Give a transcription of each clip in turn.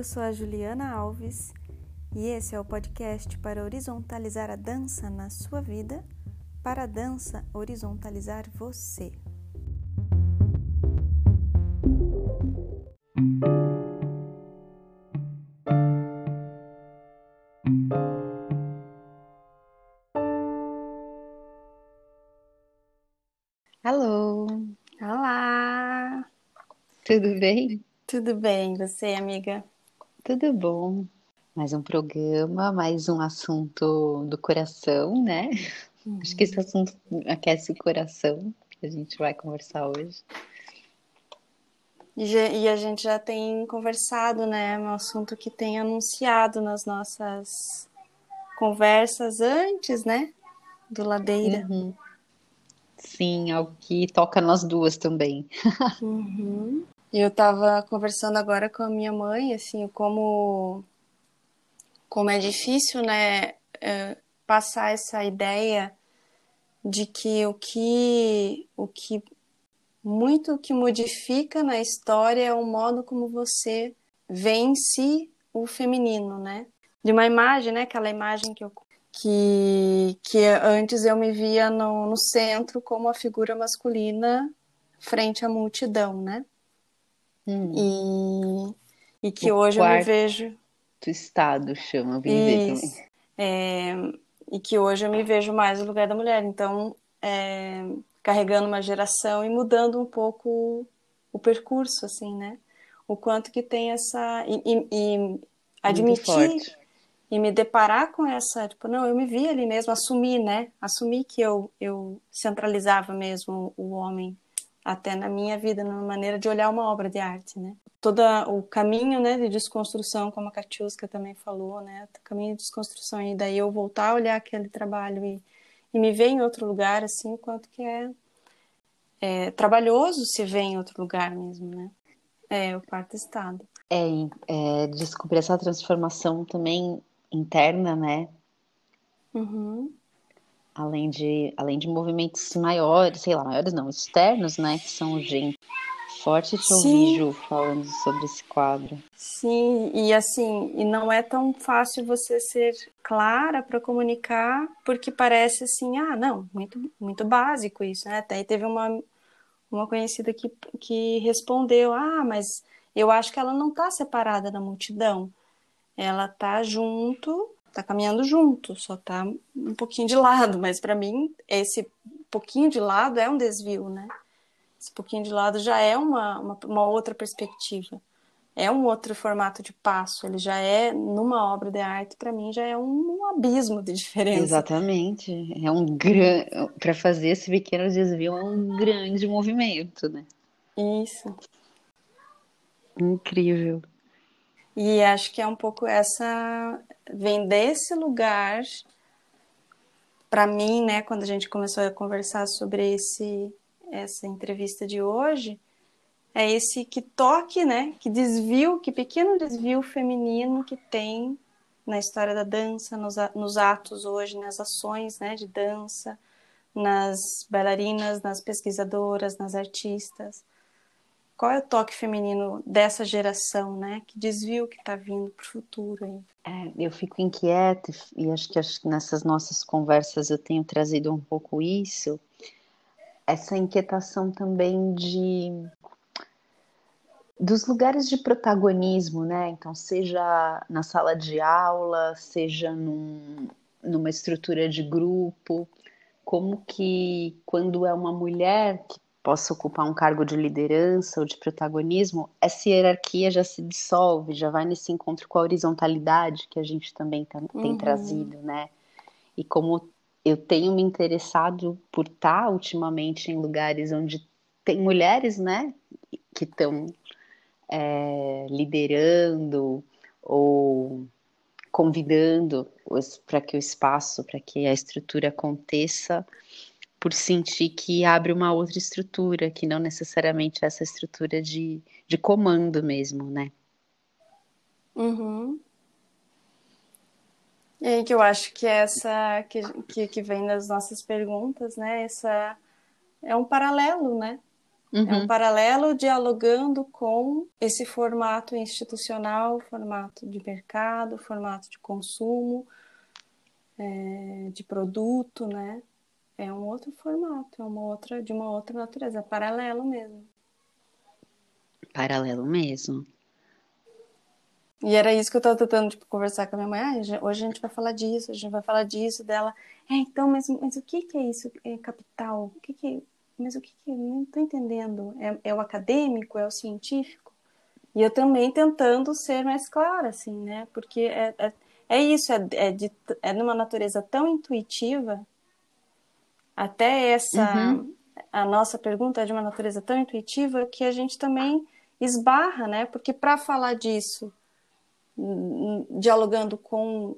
Eu sou a Juliana Alves e esse é o podcast para horizontalizar a dança na sua vida, para a dança horizontalizar você. Alô, Olá! tudo bem? Tudo bem, você, amiga? Tudo bom. Mais um programa, mais um assunto do coração, né? Acho que esse assunto aquece o coração que a gente vai conversar hoje. E, a gente já tem conversado, né? Um assunto que tem anunciado nas nossas conversas antes, né? Do Ladeira. Uhum. Sim, algo que toca nós duas também. Uhum. Eu tava conversando agora com a minha mãe, assim, como, como é difícil, né, é, passar essa ideia de que o que, o que muito que modifica na história é o modo como você vê em si o feminino, né? De uma imagem, né? Aquela imagem que eu que, que antes eu me via no, no centro como a figura masculina frente à multidão, né? Hum, E, e que O hoje eu me vejo. do estado chama, eu vim ver Isso. também. É, e que hoje eu me vejo mais no lugar da mulher. Então, é, carregando uma geração e mudando um pouco o percurso, assim, né? O quanto que tem essa. E, e- e admitir e me deparar com essa, tipo, não, eu me vi ali mesmo, assumir, né? Assumir que eu, eu centralizava mesmo o homem até na minha vida, na maneira de olhar uma obra de arte, né? Todo o caminho, né, de desconstrução, como a Katiuska também falou, né? O caminho de desconstrução e daí eu voltar a olhar aquele trabalho e, e me ver em outro lugar, assim, o quanto que é, é trabalhoso se ver em outro lugar mesmo, né? É, o quarto estado. É, é, descobrir essa transformação também interna, né? Uhum. Além de, além de movimentos maiores, sei lá, maiores não, externos, né? Que são urgentes. Forte te ouvir. Ju, falando sobre esse quadro. Sim, e assim, e não é tão fácil você ser clara para comunicar, porque parece assim, ah, não, muito, muito básico isso, né? Até aí teve uma, uma conhecida que, que respondeu, ah, mas eu acho que ela não está separada da multidão, ela tá junto, tá caminhando junto, só tá um pouquinho de lado, mas para mim esse pouquinho de lado é um desvio, né? Esse pouquinho de lado já é uma, uma, uma outra perspectiva é um outro formato de passo, ele já é, numa obra de arte, para mim, já é um, um abismo de diferença. Exatamente. É um grande. Para fazer esse pequeno desvio é um grande movimento, né? Isso. Incrível. E acho que é um pouco essa. Vem desse lugar, para mim, né, quando a gente começou a conversar sobre esse, essa entrevista de hoje, é esse que toque, né, que desvio, que pequeno desvio feminino que tem na história da dança, nos, nos atos hoje, nas ações, né, de dança, nas bailarinas, nas pesquisadoras, nas artistas. Qual é o toque feminino dessa geração, né? Que desvio que está vindo para o futuro aí. É, eu fico inquieta e acho que, acho que nessas nossas conversas eu tenho trazido um pouco isso, essa inquietação também de dos lugares de protagonismo, né? Então, seja na sala de aula, seja num, numa estrutura de grupo, como que quando é uma mulher que possa ocupar um cargo de liderança ou de protagonismo, essa hierarquia já se dissolve, já vai nesse encontro com a horizontalidade que a gente também tá- tem Uhum. trazido, né? E como eu tenho me interessado por estar ultimamente em lugares onde tem mulheres, né, que estão é, liderando ou convidando para que o espaço, para que a estrutura aconteça, por sentir que abre uma outra estrutura, que não necessariamente essa estrutura de, de comando mesmo, né? Uhum. E aí que eu acho que essa que, que, que vem das nossas perguntas, né? Essa é um paralelo, né? Uhum. É um uhum. paralelo dialogando com esse formato institucional, formato de mercado, formato de consumo, é, de produto, né? É um outro formato, é uma outra, de uma outra natureza, é paralelo mesmo. Paralelo mesmo. E era isso que eu estava tentando tipo, conversar com a minha mãe. Ah, hoje a gente vai falar disso, a gente vai falar disso dela. É, então, mas, mas o que, que é isso? É capital? O que, que mas o que, que não estou entendendo? É, é, o acadêmico? É o científico? E eu também tentando ser mais clara, assim, né? Porque é, é, é isso, é, é, de, é numa natureza tão intuitiva, até essa, uhum. a nossa pergunta é de uma natureza tão intuitiva que a gente também esbarra, né? Porque para falar disso, dialogando com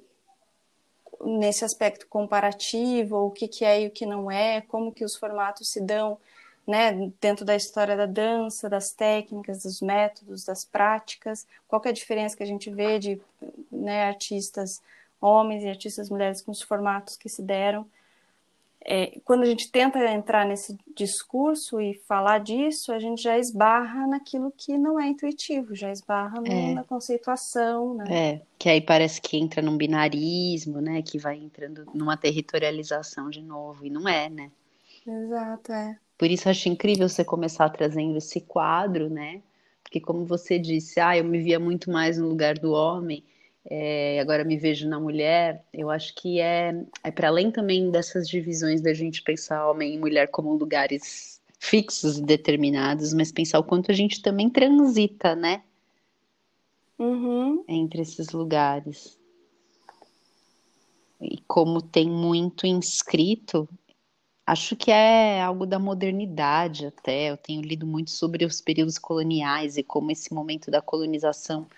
nesse aspecto comparativo, o que, que é e o que não é, como que os formatos se dão né, dentro da história da dança, das técnicas, dos métodos, das práticas, qual é a diferença que a gente vê de né, artistas homens e artistas mulheres com os formatos que se deram é, quando a gente tenta entrar nesse discurso e falar disso, a gente já esbarra naquilo que não é intuitivo, já esbarra no, é. na conceituação, né? É, que aí parece que entra num binarismo, né? Que vai entrando numa territorialização de novo, e não é, né? Exato, é. Por isso acho incrível você começar trazendo esse quadro, né? Porque como você disse, ah, eu me via muito mais no lugar do homem, é, agora me vejo na mulher, eu acho que é, é para além também dessas divisões da gente pensar homem e mulher como lugares fixos e determinados, mas pensar o quanto a gente também transita, né? Uhum. Entre esses lugares. E como tem muito inscrito, acho que é algo da modernidade até. Eu tenho lido muito sobre os períodos coloniais e como esse momento da colonização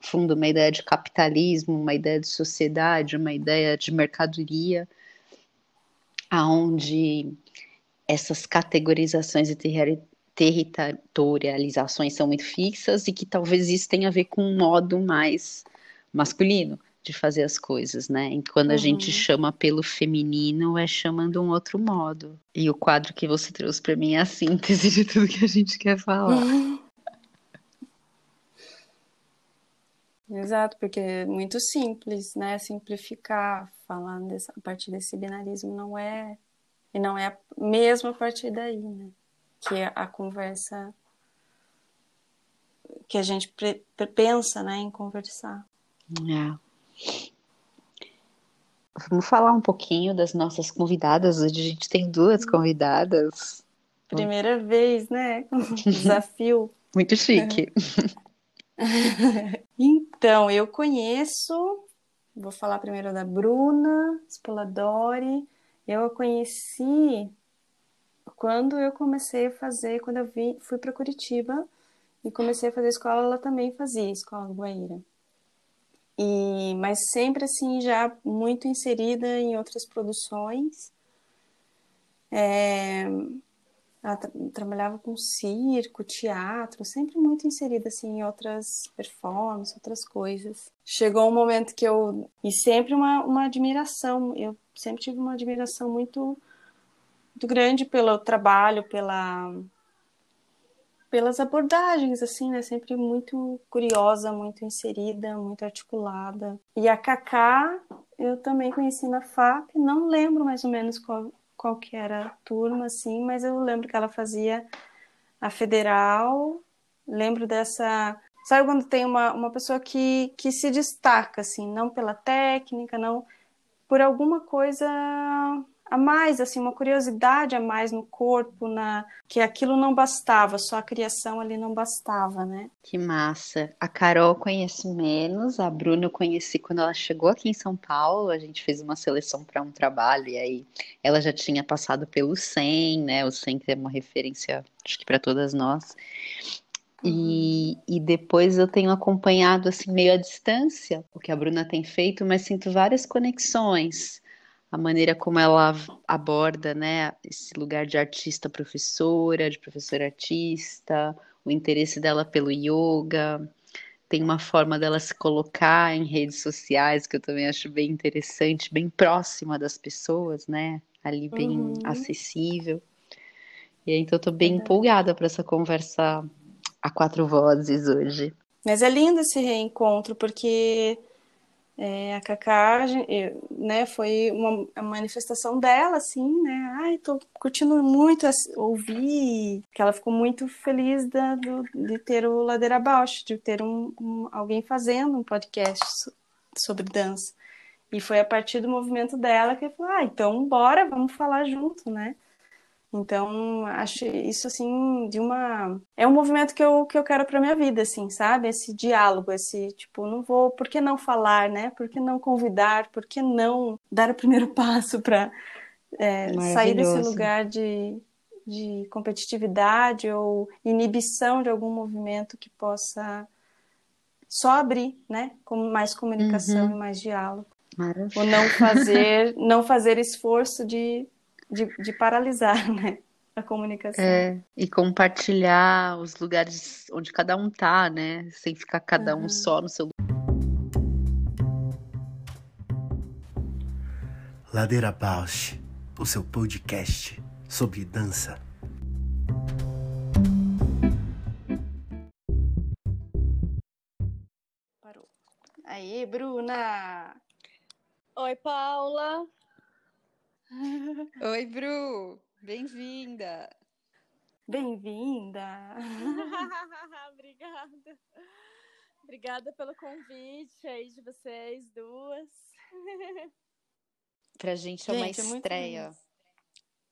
fundo uma ideia de capitalismo, uma ideia de sociedade, uma ideia de mercadoria, aonde essas categorizações e territorializações são muito fixas e que talvez isso tenha a ver com um modo mais masculino de fazer as coisas, né? E quando a uhum. gente chama pelo feminino, é chamando um outro modo. E o quadro que você trouxe para mim é a síntese de tudo que a gente quer falar. Uhum. Exato, porque é muito simples, né? Simplificar, falar dessa, a partir desse binarismo não é. E não é mesmo a partir daí, né? Que é a conversa que a gente pensa né, em conversar. É. Vamos falar um pouquinho das nossas convidadas. Hoje a gente tem duas convidadas. Primeira vez, né? Desafio. Muito chique. então, eu conheço, vou falar primeiro da Bruna Spoladori. Eu a conheci quando eu comecei a fazer, quando eu vim, fui para Curitiba e comecei a fazer escola, ela também fazia escola Guaíra. E, mas sempre assim, já muito inserida em outras produções. É, ela tra trabalhava com circo, teatro, sempre muito inserida assim em outras performances, outras coisas. Chegou um momento que eu e sempre uma, uma admiração, eu sempre tive uma admiração muito muito grande pelo trabalho, pela pelas abordagens assim, né? Sempre muito curiosa, muito inserida, muito articulada. E a Kaká eu também conheci na FAP, não lembro mais ou menos qual qual que era a turma, assim, mas eu lembro que ela fazia a federal, lembro dessa... Sabe quando tem uma, uma pessoa que, que se destaca, assim, não pela técnica, não... Por alguma coisa a mais, assim, uma curiosidade a mais no corpo, na que aquilo não bastava, só a criação ali não bastava, né? Que massa. A Carol conheço menos, a Bruna eu conheci quando ela chegou aqui em São Paulo, a gente fez uma seleção para um trabalho e aí ela já tinha passado pelo 100, né? O 100 que é uma referência, acho que para todas nós. E, e depois eu tenho acompanhado assim meio à distância o que a Bruna tem feito, mas sinto várias conexões a maneira como ela aborda, né, esse lugar de artista professora, de professora artista, o interesse dela pelo yoga, tem uma forma dela se colocar em redes sociais que eu também acho bem interessante, bem próxima das pessoas, né, ali bem uhum. acessível. E então eu tô bem empolgada para essa conversa a quatro vozes hoje. Mas é lindo esse reencontro porque é, a Cacá, né, foi uma, uma, manifestação dela, assim, né, ai, tô curtindo muito ouvir, que ela ficou muito feliz da, do, de ter o Ladeira Abaixo, de ter um, um, alguém fazendo um podcast sobre dança. E foi a partir do movimento dela que eu falei, ah, então bora, vamos falar junto, né? Então, acho isso assim de uma é um movimento que eu, que eu quero para minha vida, assim, sabe? Esse diálogo, esse tipo, não vou, por que não falar, né? Por que não convidar? Por que não dar o primeiro passo para é, sair desse lugar de, de competitividade ou inibição de algum movimento que possa só abrir, né? Com mais comunicação uhum. e mais diálogo. Maravilha. Ou não fazer, não fazer esforço de de, de paralisar, né? A comunicação. É, e compartilhar os lugares onde cada um tá, né? Sem ficar cada uhum. um só no seu Ladeira Bausch, o seu podcast sobre dança. Parou. Aí, Bruna! Oi, Paula! Oi, Bru! Bem-vinda! Bem-vinda! Obrigada! Obrigada pelo convite aí de vocês duas. Pra gente é uma gente, é estreia,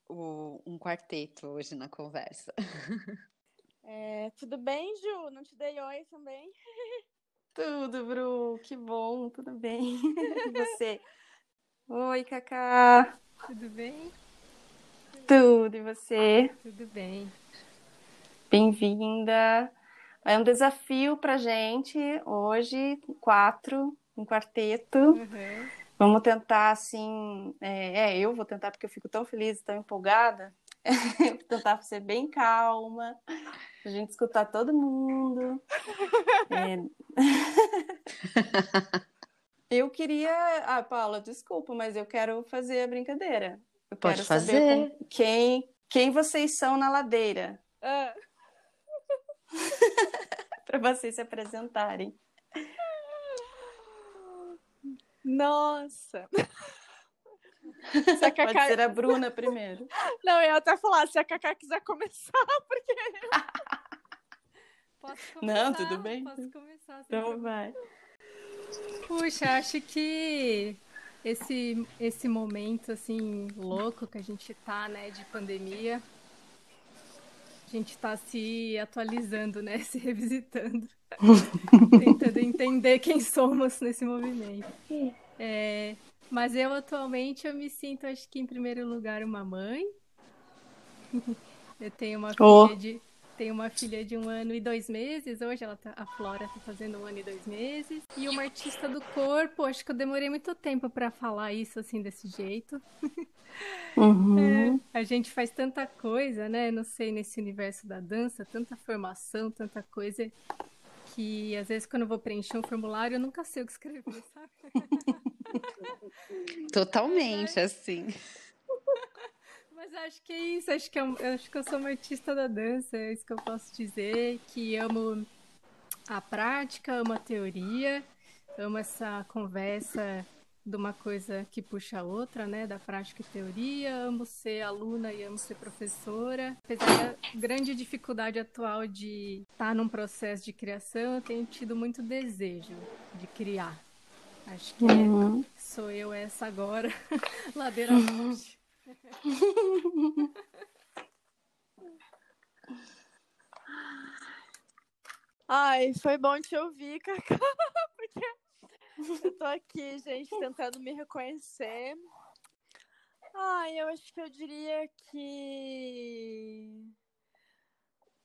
o, um quarteto hoje na conversa. É, tudo bem, Ju? Não te dei oi também? Tudo, Bru, que bom, tudo bem. E você? Oi, Cacá. Tudo bem? Tudo, e você? Tudo bem. Bem-vinda. É um desafio pra gente hoje, quatro, um quarteto. Uhum. Vamos tentar, assim. É, é, eu vou tentar, porque eu fico tão feliz, tão empolgada. vou tentar ser bem calma, a gente escutar todo mundo. É... Eu queria. Ah, Paula, desculpa, mas eu quero fazer a brincadeira. Eu Pode quero fazer. saber quem, quem vocês são na ladeira. Ah. Para vocês se apresentarem. Nossa! Se a Cacá... Pode ser a Bruna primeiro. Não, eu ia até falar, se a Cacá quiser começar, porque. Posso começar? Não, tudo bem. Posso começar. Então vai. Puxa, acho que esse, esse momento assim louco que a gente tá, né, de pandemia, a gente está se atualizando, né, se revisitando, tentando entender quem somos nesse movimento. É, mas eu atualmente eu me sinto, acho que em primeiro lugar uma mãe. Eu tenho uma oh. filha de tem uma filha de um ano e dois meses, hoje ela tá, a Flora está fazendo um ano e dois meses. E uma artista do corpo, acho que eu demorei muito tempo para falar isso assim desse jeito. Uhum. É, a gente faz tanta coisa, né? Não sei, nesse universo da dança, tanta formação, tanta coisa, que às vezes quando eu vou preencher um formulário eu nunca sei o que escrever, sabe? Totalmente, assim. Acho que é isso, acho que, eu, é acho que eu sou uma artista da dança, é isso que eu posso dizer, que amo a prática, amo a teoria, amo essa conversa de uma coisa que puxa a outra, né, da prática e teoria, amo ser aluna e amo ser professora. Apesar da grande dificuldade atual de estar num processo de criação, eu tenho tido muito desejo de criar. Acho que uhum. sou eu essa agora, ladeira abaixo. Ai, foi bom te ouvir, Cacá, porque eu tô aqui, gente, tentando me reconhecer. Ai, eu acho que eu diria que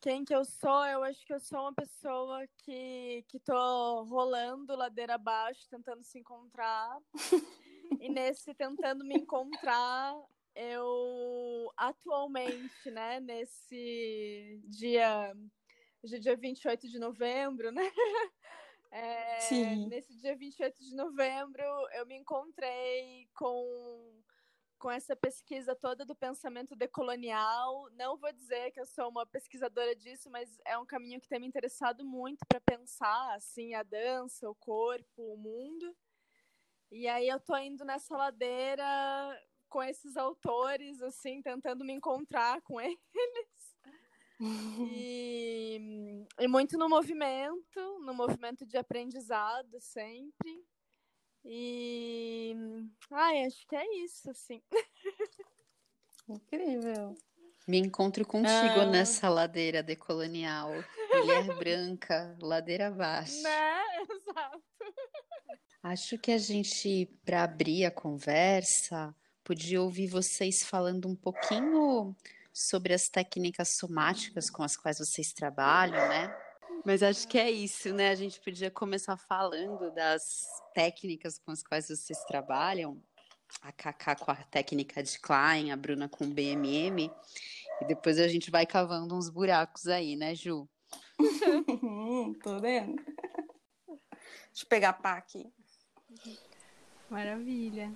quem que eu sou, eu acho que eu sou uma pessoa que, que tô rolando ladeira abaixo, tentando se encontrar. e nesse tentando me encontrar, eu atualmente, né, nesse dia Hoje é dia 28 de novembro, né? É, Sim. Nesse dia 28 de novembro, eu me encontrei com, com essa pesquisa toda do pensamento decolonial. Não vou dizer que eu sou uma pesquisadora disso, mas é um caminho que tem me interessado muito para pensar assim a dança, o corpo, o mundo. E aí eu tô indo nessa ladeira com esses autores, assim, tentando me encontrar com eles. E, e muito no movimento, no movimento de aprendizado sempre. E ai, acho que é isso, assim. Incrível. Me encontro contigo Ah. nessa ladeira decolonial. Mulher branca, ladeira abaixo. Né? Exato. Acho que a gente, para abrir a conversa, podia ouvir vocês falando um pouquinho sobre as técnicas somáticas com as quais vocês trabalham, né? Mas acho que é isso, né? A gente podia começar falando das técnicas com as quais vocês trabalham. A Kaká com a técnica de Klein, a Bruna com BMM. E depois a gente vai cavando uns buracos aí, né, Ju? Hum, tô vendo. Deixa eu pegar a pá aqui. Maravilha.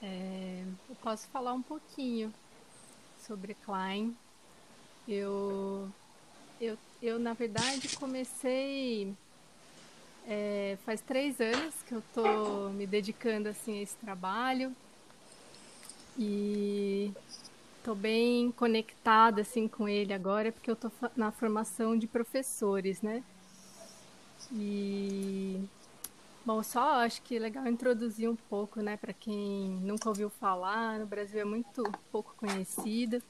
É, eu posso falar um pouquinho sobre Klein. Eu, eu, eu na verdade, comecei é, faz três anos que eu tô me dedicando assim a esse trabalho e tô bem conectada assim com ele agora porque eu fa- na formação de professores, né? E Bom, só acho que é legal introduzir um pouco, né, para quem nunca ouviu falar. No Brasil é muito pouco conhecida,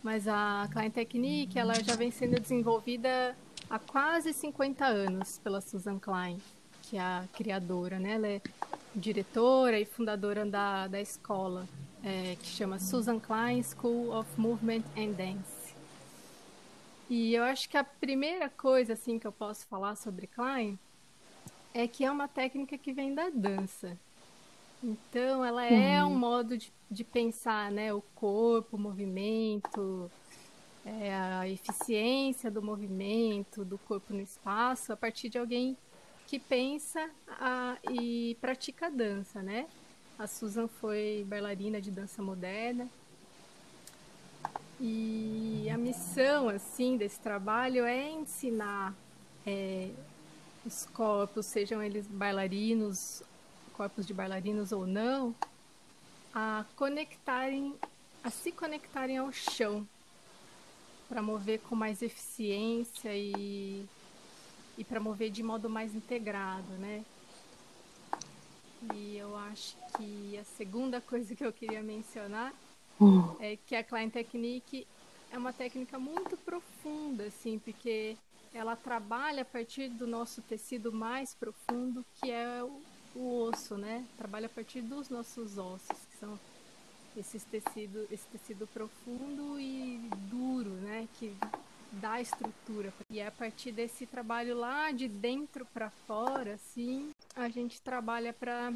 mas a Klein Technique ela já vem sendo desenvolvida há quase 50 anos pela Susan Klein, que é a criadora, né? Ela é diretora e fundadora da, da escola, é, que chama Susan Klein School of Movement and Dance. E eu acho que a primeira coisa assim que eu posso falar sobre Klein é que é uma técnica que vem da dança. Então, ela é um modo de, de pensar, né? O corpo, o movimento, é, a eficiência do movimento, do corpo no espaço, a partir de alguém que pensa a- e pratica dança, né? A Susan foi bailarina de dança moderna. E a missão, assim, desse trabalho é ensinar é, os corpos, sejam eles bailarinos, corpos de bailarinos ou não, a conectarem, a se conectarem ao chão para mover com mais eficiência e, e para mover de modo mais integrado, né? E eu acho que a segunda coisa que eu queria mencionar é que a Klein Technique é uma técnica muito profunda, assim, porque ela trabalha a partir do nosso tecido mais profundo, que é o, o osso, né? Trabalha a partir dos nossos ossos, que são esses tecido, esse tecido profundo e duro, né? Que dá estrutura. E é a partir desse trabalho lá de dentro para fora, assim, a gente trabalha para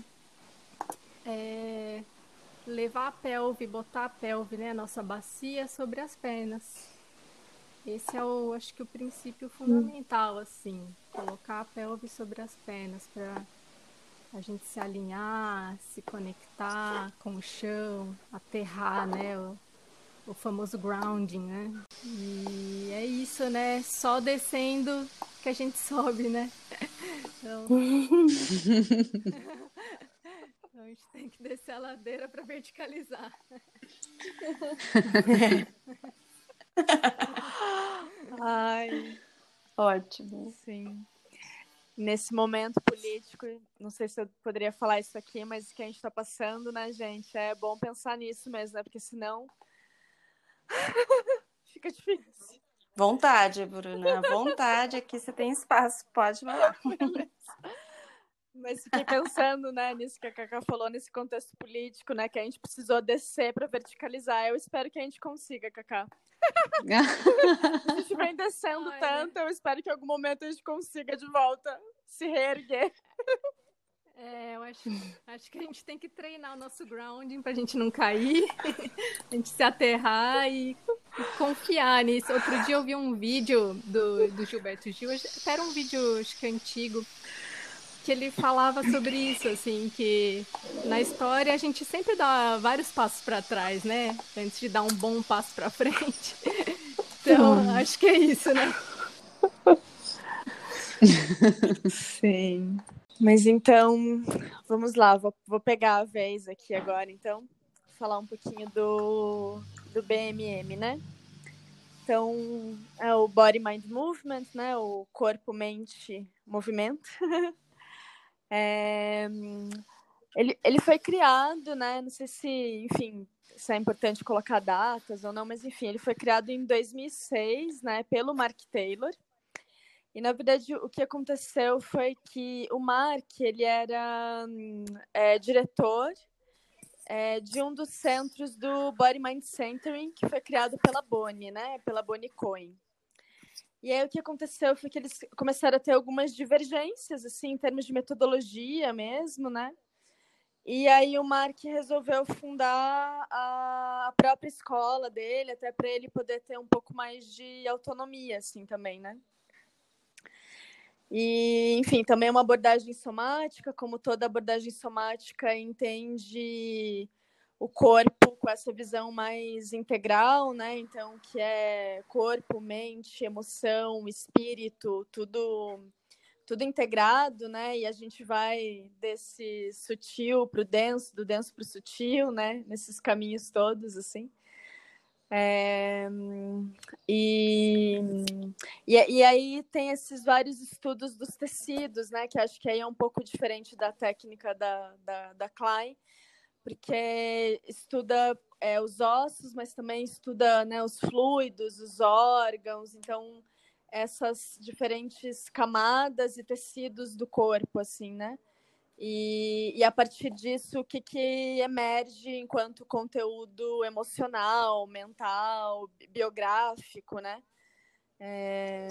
levar a pelve, botar a pelve, né, a nossa bacia sobre as pernas. Esse é o, acho que o princípio fundamental, assim, colocar a pelve sobre as pernas para a gente se alinhar, se conectar com o chão, aterrar, né, o, o famoso grounding, né? E é isso, né? Só descendo que a gente sobe, né? Então, então a gente tem que descer a ladeira para verticalizar. Ai, Ótimo. sim. nesse momento político, não sei se eu poderia falar isso aqui, mas que a gente está passando, né, gente? É bom pensar nisso mesmo, né? Porque senão fica difícil. Vontade, Bruna. Vontade, aqui você tem espaço, pode falar. Mas fiquei pensando, né, nisso que a Cacá falou, nesse contexto político, né, que a gente precisou descer para verticalizar. Eu espero que a gente consiga, Cacá. a gente vem descendo tanto, eu espero que em algum momento a gente consiga de volta se reerguer. É, eu acho, acho que a gente tem que treinar o nosso grounding pra gente não cair, a gente se aterrar e, e, confiar nisso. Outro dia eu vi um vídeo do, do Gilberto Gil, até era um vídeo acho que antigo, que ele falava sobre isso, assim, que na história a gente sempre dá vários passos para trás, né? Antes de dar um bom passo para frente. Então, acho que é isso, né? Sim. Mas então, vamos lá, vou, vou pegar a vez aqui agora, então, falar um pouquinho do, do BMM, né? Então, é o Body Mind Movement, né? O corpo, mente, movimento. É, ele, ele foi criado, né? Não sei se, enfim, se é importante colocar datas ou não, mas enfim, ele foi criado em 2006, né, pelo Mark Taylor. E na verdade o que aconteceu foi que o Mark ele era é, diretor é, de um dos centros do Body Mind Centering que foi criado pela Bonnie, né, pela Bonnie Cohen. E aí o que aconteceu foi que eles começaram a ter algumas divergências, assim, em termos de metodologia mesmo, né? E aí o Mark resolveu fundar a própria escola dele, até para ele poder ter um pouco mais de autonomia, assim, também, né? E, enfim, também é uma abordagem somática, como toda abordagem somática entende o corpo com essa visão mais integral, né? Então, que é corpo, mente, emoção, espírito, tudo tudo integrado, né? E a gente vai desse sutil para o denso, do denso para o sutil, né? Nesses caminhos todos, assim. É, e, e, e, aí tem esses vários estudos dos tecidos, né? Que acho que aí é um pouco diferente da técnica da, da, da Klein, porque estuda é, os ossos, mas também estuda né, os fluidos, os órgãos, então essas diferentes camadas e tecidos do corpo, assim, né? E, e a partir disso, o que, que emerge enquanto conteúdo emocional, mental, biográfico, né? É,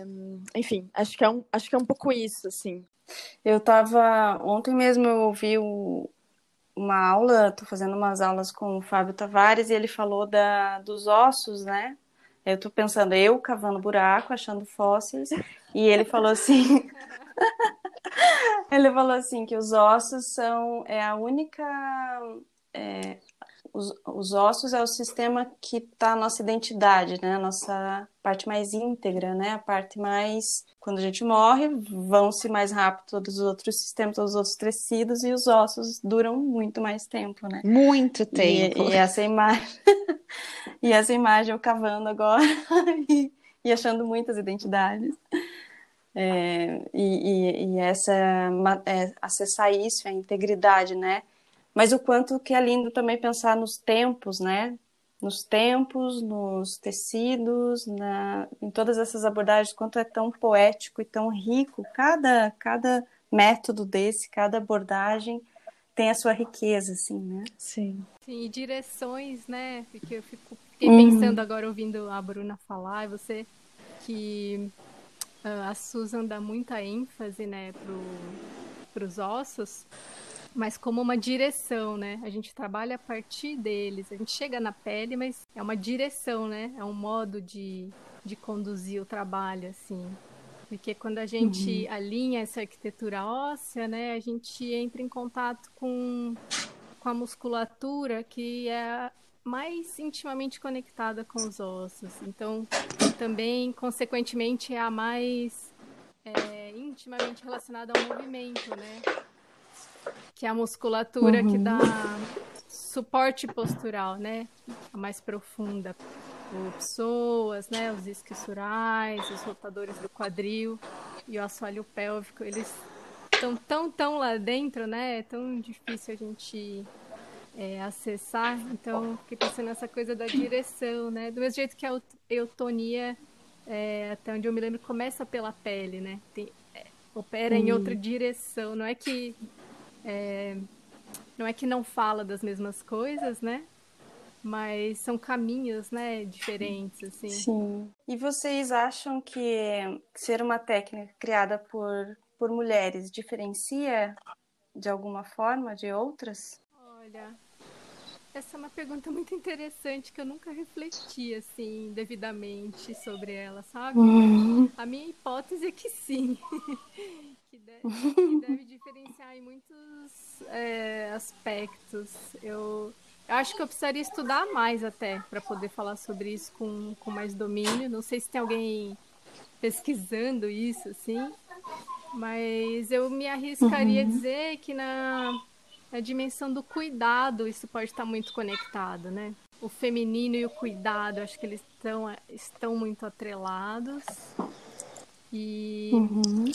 enfim, acho que, é um, acho que é um pouco isso, assim. Eu estava ontem mesmo eu ouvi o, uma aula, estou fazendo umas aulas com o Fábio Tavares e ele falou da, dos ossos, né? Eu estou pensando, eu cavando buraco, achando fósseis, e ele falou assim. ele falou assim que os ossos são é a única é, os, os ossos é o sistema que está a nossa identidade, né? A nossa parte mais íntegra, né? A parte mais. Quando a gente morre, vão-se mais rápido todos os outros sistemas, todos os outros tecidos, e os ossos duram muito mais tempo, né? Muito tempo. E, e essa imagem. e essa imagem eu cavando agora e, e achando muitas identidades. É, e, e, e, essa é, acessar isso, a integridade, né? Mas o quanto que é lindo também pensar nos tempos, né? Nos tempos, nos tecidos, na, em todas essas abordagens, quanto é tão poético e tão rico. Cada, cada método desse, cada abordagem tem a sua riqueza, assim, né? Sim. Sim, e direções, né? Porque eu fico fiquei uhum. pensando agora ouvindo a Bruna falar, e você que uh, a Susan dá muita ênfase, né, para os ossos mas como uma direção, né? A gente trabalha a partir deles, a gente chega na pele, mas é uma direção, né? É um modo de, de conduzir o trabalho, assim. Porque quando a gente uhum. alinha essa arquitetura óssea, né, a gente entra em contato com, com a musculatura que é mais intimamente conectada com os ossos. Então, também, consequentemente, é a mais é, intimamente relacionada ao movimento, né? Que é a musculatura uhum. que dá suporte postural, né? A mais profunda. O psoas, né? Os isquiosurais, os rotadores do quadril e o assoalho pélvico, eles estão tão, tão lá dentro, né? É tão difícil a gente é, acessar. Então, fiquei pensando nessa coisa da direção, né? Do mesmo jeito que a eutonia, é, até onde eu me lembro, começa pela pele, né? Tem, é, opera em outra direção. Não é que é, não é que não fala das mesmas coisas, né? Mas são caminhos, né, diferentes, assim. Sim. E vocês acham que ser uma técnica criada por, por mulheres diferencia de alguma forma de outras? Olha, essa é uma pergunta muito interessante que eu nunca refleti assim devidamente sobre ela, sabe? Uhum. A minha hipótese é que sim. que, deve, diferenciar em muitos é, aspectos. Eu, eu, acho que eu precisaria estudar mais até para poder falar sobre isso com, com mais domínio. Não sei se tem alguém pesquisando isso, assim, mas eu me arriscaria uhum. a dizer que na a dimensão do cuidado, isso pode estar muito conectado, né? O feminino e o cuidado, acho que eles estão, estão muito atrelados. E, uhum.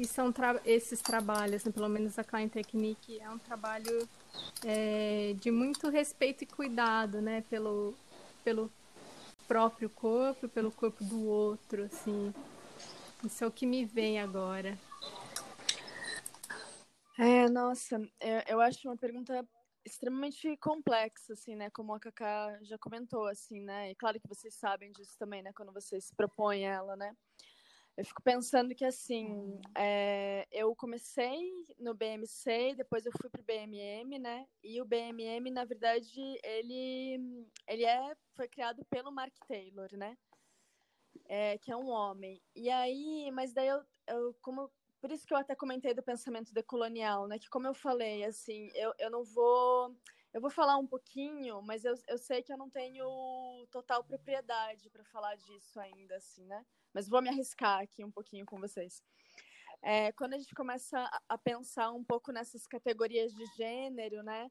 E são tra esses trabalhos, né, pelo menos a Klein Technique, é um trabalho é, de muito respeito e cuidado, né? Pelo, pelo próprio corpo, pelo corpo do outro, assim. Isso é o que me vem agora. É, nossa, eu, eu acho uma pergunta extremamente complexa, assim, né? Como a Cacá já comentou, assim, né? E claro que vocês sabem disso também, né? Quando vocês propõem ela, né? Eu fico pensando que, assim, é, eu comecei no BMC, depois eu fui pro BMM, né? E o BMM, na verdade, ele, ele é, foi criado pelo Mark Taylor, né? É, que é um homem. E aí, mas daí eu, eu como por isso que eu até comentei do pensamento decolonial, né? Que como eu falei, assim, eu, eu não vou. Eu vou falar um pouquinho, mas eu, eu sei que eu não tenho total propriedade para falar disso ainda, assim, né? Mas vou me arriscar aqui um pouquinho com vocês. É, quando a gente começa a pensar um pouco nessas categorias de gênero, né?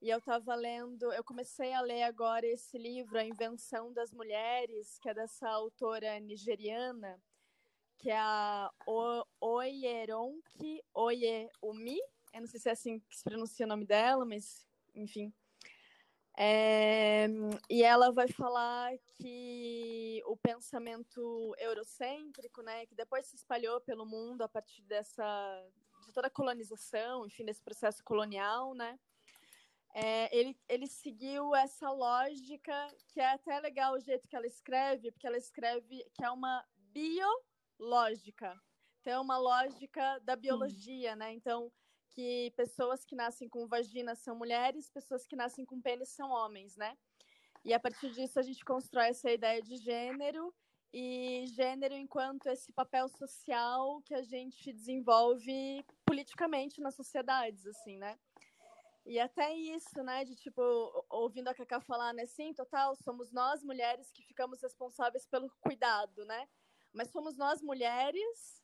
E eu estava lendo, eu comecei a ler agora esse livro, A Invenção das Mulheres, que é dessa autora nigeriana, que é a Oyeronki Oyeumi. Eu não sei se é assim que se pronuncia o nome dela, mas enfim. É, e ela vai falar que o pensamento eurocêntrico, né, que depois se espalhou pelo mundo a partir dessa de toda a colonização, enfim, desse processo colonial, né, é, ele, ele seguiu essa lógica que é até legal o jeito que ela escreve, porque ela escreve que é uma bio lógica. Então, é uma lógica da biologia, né? Então, que pessoas que nascem com vagina são mulheres, pessoas que nascem com pênis são homens, né? E a partir disso a gente constrói essa ideia de gênero e gênero enquanto esse papel social que a gente desenvolve politicamente nas sociedades, assim, né? E até isso, né, de tipo, ouvindo a Cacá falar, né, sim, total, somos nós mulheres que ficamos responsáveis pelo cuidado, né? mas somos nós mulheres,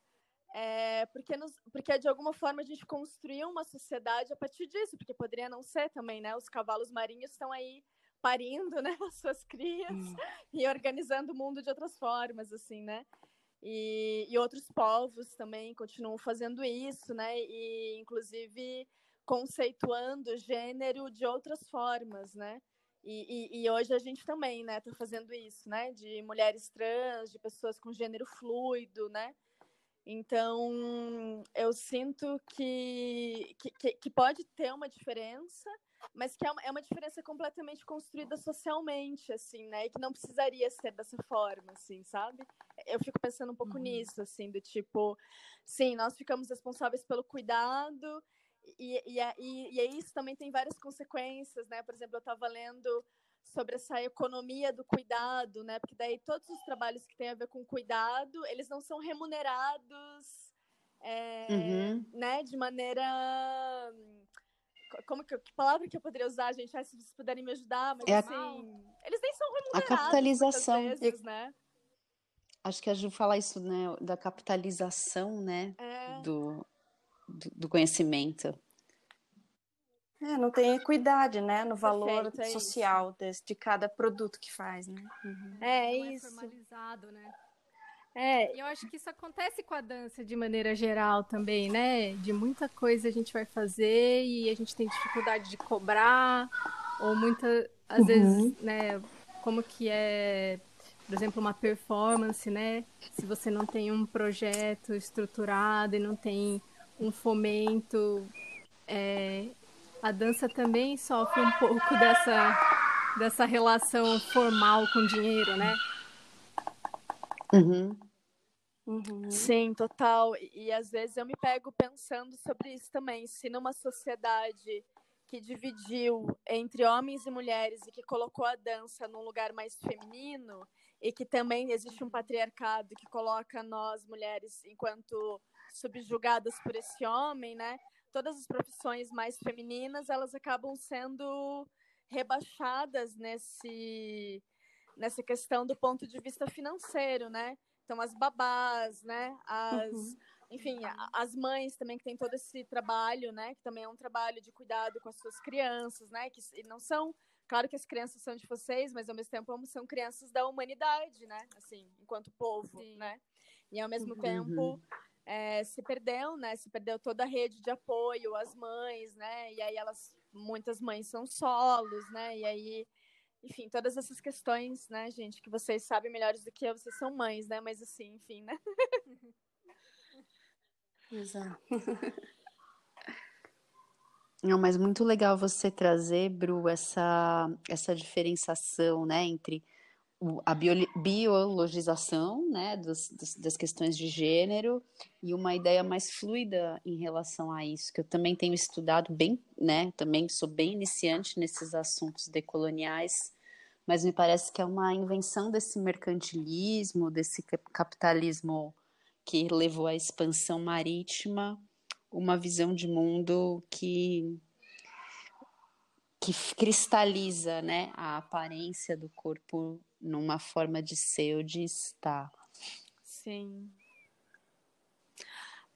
é, porque, nos, porque de alguma forma a gente construiu uma sociedade a partir disso, porque poderia não ser também, né? Os cavalos marinhos estão aí parindo, né, as suas crias hum. e organizando o mundo de outras formas, assim, né? E, e outros povos também continuam fazendo isso, né? E inclusive conceituando gênero de outras formas, né? E, e, e, hoje a gente também, né, tá fazendo isso, né, de mulheres trans, de pessoas com gênero fluido, né. Então, eu sinto que, que, que pode ter uma diferença, mas que é uma, é uma diferença completamente construída socialmente, assim, né, e que não precisaria ser dessa forma, assim, sabe? Eu fico pensando um pouco uhum. nisso, assim, do tipo, sim, nós ficamos responsáveis pelo cuidado e, e, e, e isso também tem várias consequências, né? Por exemplo, eu estava lendo sobre essa economia do cuidado, né? Porque daí todos os trabalhos que têm a ver com cuidado, eles não são remunerados, é, uhum. né? De maneira como que, que, palavra que eu poderia usar, gente? Ah, se vocês puderem me ajudar, mas é assim, a... eles nem são remunerados. A capitalização, vezes, né? Acho que a Ju fala isso, né? Da capitalização, né? É. Do, do, do conhecimento. É, não tem equidade, né, no valor Perfeito, é social de, de, cada produto que faz, né? Uhum. É não é isso. É formalizado, né? É, eu acho que isso acontece com a dança de maneira geral também, né? De muita coisa a gente vai fazer e a gente tem dificuldade de cobrar, ou muita, às uhum. vezes, né, como que é, por exemplo, uma performance, né? Se você não tem um projeto estruturado e não tem um fomento, é, a dança também sofre um pouco dessa, dessa relação formal com o dinheiro, né? Uhum. Uhum. Sim, total. E, e às vezes eu me pego pensando sobre isso também. Se numa sociedade que dividiu entre homens e mulheres e que colocou a dança num lugar mais feminino e que também existe um patriarcado que coloca nós mulheres enquanto subjugadas por esse homem, né? Todas as profissões mais femininas elas acabam sendo rebaixadas nesse nessa questão do ponto de vista financeiro, né? Então, as babás, né? As, uhum. Enfim, as mães também que têm todo esse trabalho, né? Que também é um trabalho de cuidado com as suas crianças, né? Que não são... Claro que as crianças são de vocês, mas ao mesmo tempo são crianças da humanidade, né? Assim, enquanto povo, Sim. né? E ao mesmo uhum. tempo... É, se perdeu, né? Se perdeu toda a rede de apoio às mães, né? E aí elas, muitas mães são solos, né? E aí enfim, todas essas questões, né, gente, que vocês sabem melhores do que eu, vocês são mães, né? Mas assim, enfim, né? Exato. Não, mas muito legal você trazer, Bru, essa, essa diferenciação, né, entre a biologização, né, dos, dos, das questões de gênero e uma ideia mais fluida em relação a isso, que eu também tenho estudado bem, né, também sou bem iniciante nesses assuntos decoloniais, mas me parece que é uma invenção desse mercantilismo, desse capitalismo que levou à expansão marítima, uma visão de mundo que que cristaliza, né, a aparência do corpo numa forma de ser ou de estar. Sim.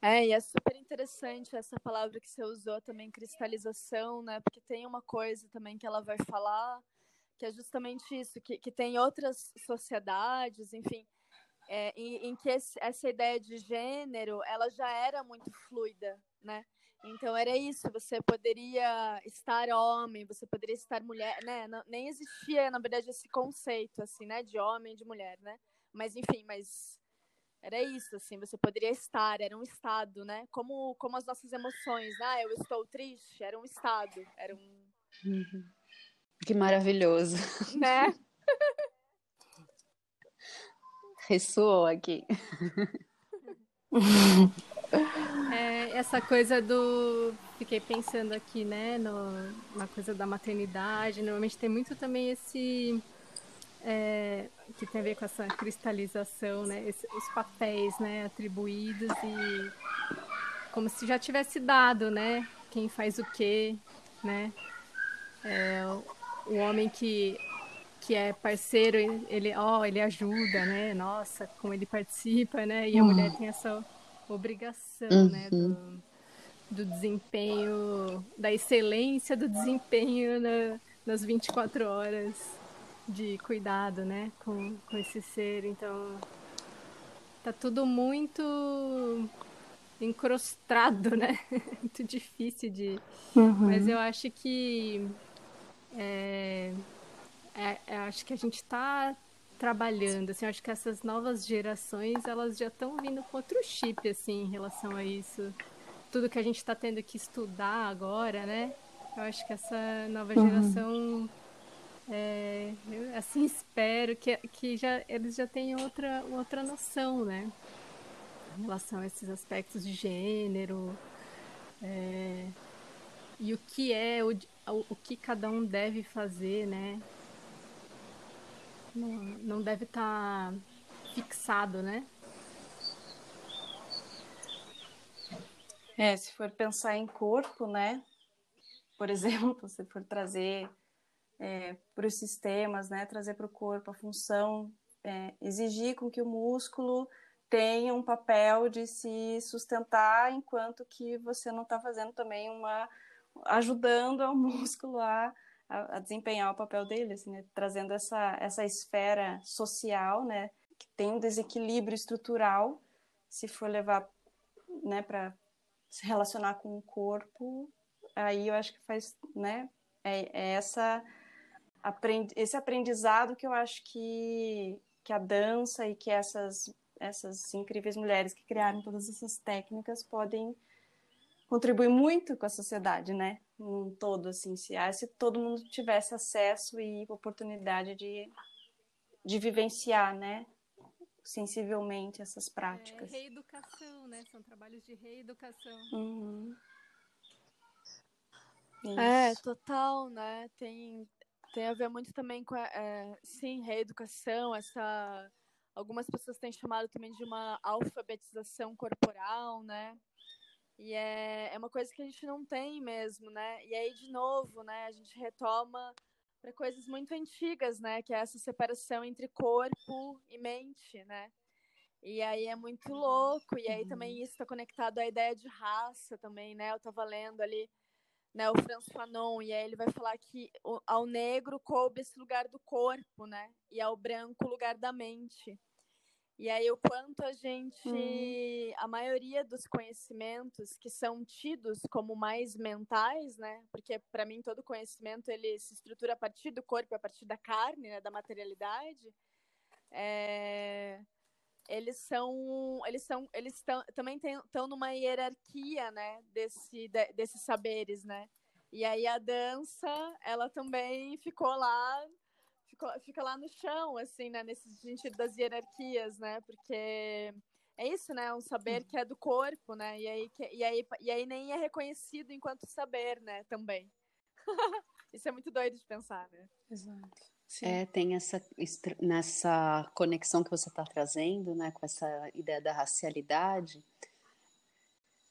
É, e é super interessante essa palavra que você usou também, cristalização, né? Porque tem uma coisa também que ela vai falar que é justamente isso, que, que tem outras sociedades, enfim, é, em, em, que esse, essa ideia de gênero, ela já era muito fluida, né? Então era isso, você poderia estar homem, você poderia estar mulher, né? Não, nem existia, na verdade, esse conceito, assim, né? De homem e de mulher, né? Mas, enfim, mas era isso, assim, você poderia estar, era um estado, né? Como, como as nossas emoções, né? Ah, eu estou triste, era um estado, era um... Uhum. Que maravilhoso. Né? Ressoou aqui. É, essa coisa do. Fiquei pensando aqui, né, no, na coisa da maternidade. Normalmente tem muito também esse. É, que tem a ver com essa cristalização, né? Esse, os papéis, né, atribuídos e como se já tivesse dado, né? Quem faz o quê, né? É, o homem que que é parceiro, ele, ó, oh, ele ajuda, né? Nossa, como ele participa, né? E a uhum. mulher tem essa obrigação, uhum. né? Do, do, desempenho, da excelência do desempenho na, nas 24 horas de cuidado, né? Com, com esse ser. Então, tá tudo muito encrostado, né? muito difícil de. Uhum. Mas eu acho que é, é, é, acho que a gente está trabalhando, assim, acho que essas novas gerações, elas já estão vindo com outro chip, assim, em relação a isso. Tudo que a gente está tendo que estudar agora, né? Eu acho que essa nova uhum. geração, é, eu, assim, espero que, que já, eles já tenham outra, outra noção, né? Em relação a esses aspectos de gênero, é, e o que é o, o que cada um deve fazer, né? Não, não deve estar tá fixado, né? É, se for pensar em corpo, né? Por exemplo, se for trazer é, para os sistemas, né? Trazer para o corpo a função, é, exigir com que o músculo tenha um papel de se sustentar, enquanto que você não está fazendo também uma ajudando ao músculo a, a, desempenhar o papel dele, assim, né? trazendo essa, essa esfera social, né? que tem um desequilíbrio estrutural, se for levar né, para se relacionar com o corpo, aí eu acho que faz, né, é, é essa esse aprendizado que eu acho que, que a dança e que essas, essas incríveis mulheres que criaram todas essas técnicas podem contribuir muito com a sociedade, né? Um todo, assim, se, ah, se todo mundo tivesse acesso e oportunidade de, de vivenciar, né? Sensivelmente essas práticas. É, reeducação, né? São trabalhos de reeducação. Uhum. É, total, né? Tem, tem a ver muito também com, é, sim, reeducação, essa... Algumas pessoas têm chamado também de uma alfabetização corporal, né? E é, é uma coisa que a gente não tem mesmo, né? E aí, de novo, né, a gente retoma para coisas muito antigas, né? Que é essa separação entre corpo e mente, né? E aí é muito louco, e aí também isso está conectado à ideia de raça também, né? Eu estava lendo ali né, o François Fanon, e aí ele vai falar que ao negro coube esse lugar do corpo, né? E ao branco o lugar da mente. E aí o quanto a gente, hum. a maioria dos conhecimentos que são tidos como mais mentais, né? Porque para mim todo conhecimento ele se estrutura a partir do corpo, a partir da carne, né? da materialidade. É... Eles são, eles são, eles estão também estão numa hierarquia, né? Desse, de, desses saberes, né? E aí a dança, ela também ficou lá fica, fica lá no chão, assim, né? Nesse sentido das hierarquias, né? Porque é isso, né? Um saber que é do corpo, né? E aí, que, e aí, e aí nem é reconhecido enquanto saber, né? Também. isso é muito doido de pensar, né? Exato. Sim. É, tem essa nessa conexão que você está trazendo, né, com essa ideia da racialidade,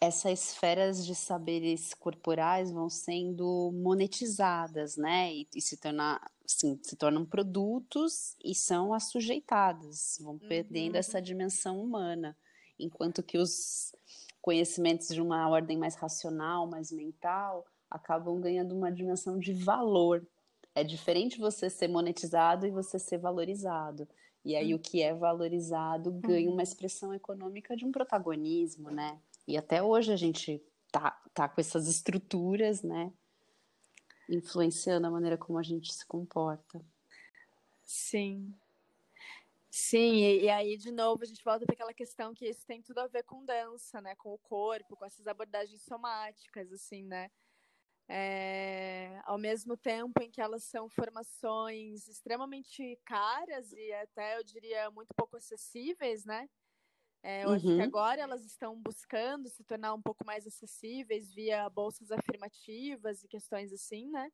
essas esferas de saberes corporais vão sendo monetizadas, né, e, e se tornar assim, se tornam produtos e são assujeitadas, vão uhum. perdendo essa dimensão humana, enquanto que os conhecimentos de uma ordem mais racional, mais mental, acabam ganhando uma dimensão de valor. É diferente você ser monetizado e você ser valorizado. E aí uhum. o que é valorizado ganha uhum. uma expressão econômica de um protagonismo, né? E até hoje a gente tá, tá com essas estruturas, né? influenciando a maneira como a gente se comporta. Sim. Sim, e, e aí, de novo, a gente volta para aquela questão que isso tem tudo a ver com dança, né? Com o corpo, com essas abordagens somáticas, assim, né? É, ao mesmo tempo em que elas são formações extremamente caras e até eu diria muito pouco acessíveis, né? É, eu uhum. acho que uhum. agora elas estão buscando se tornar um pouco mais acessíveis via bolsas afirmativas e questões assim, né?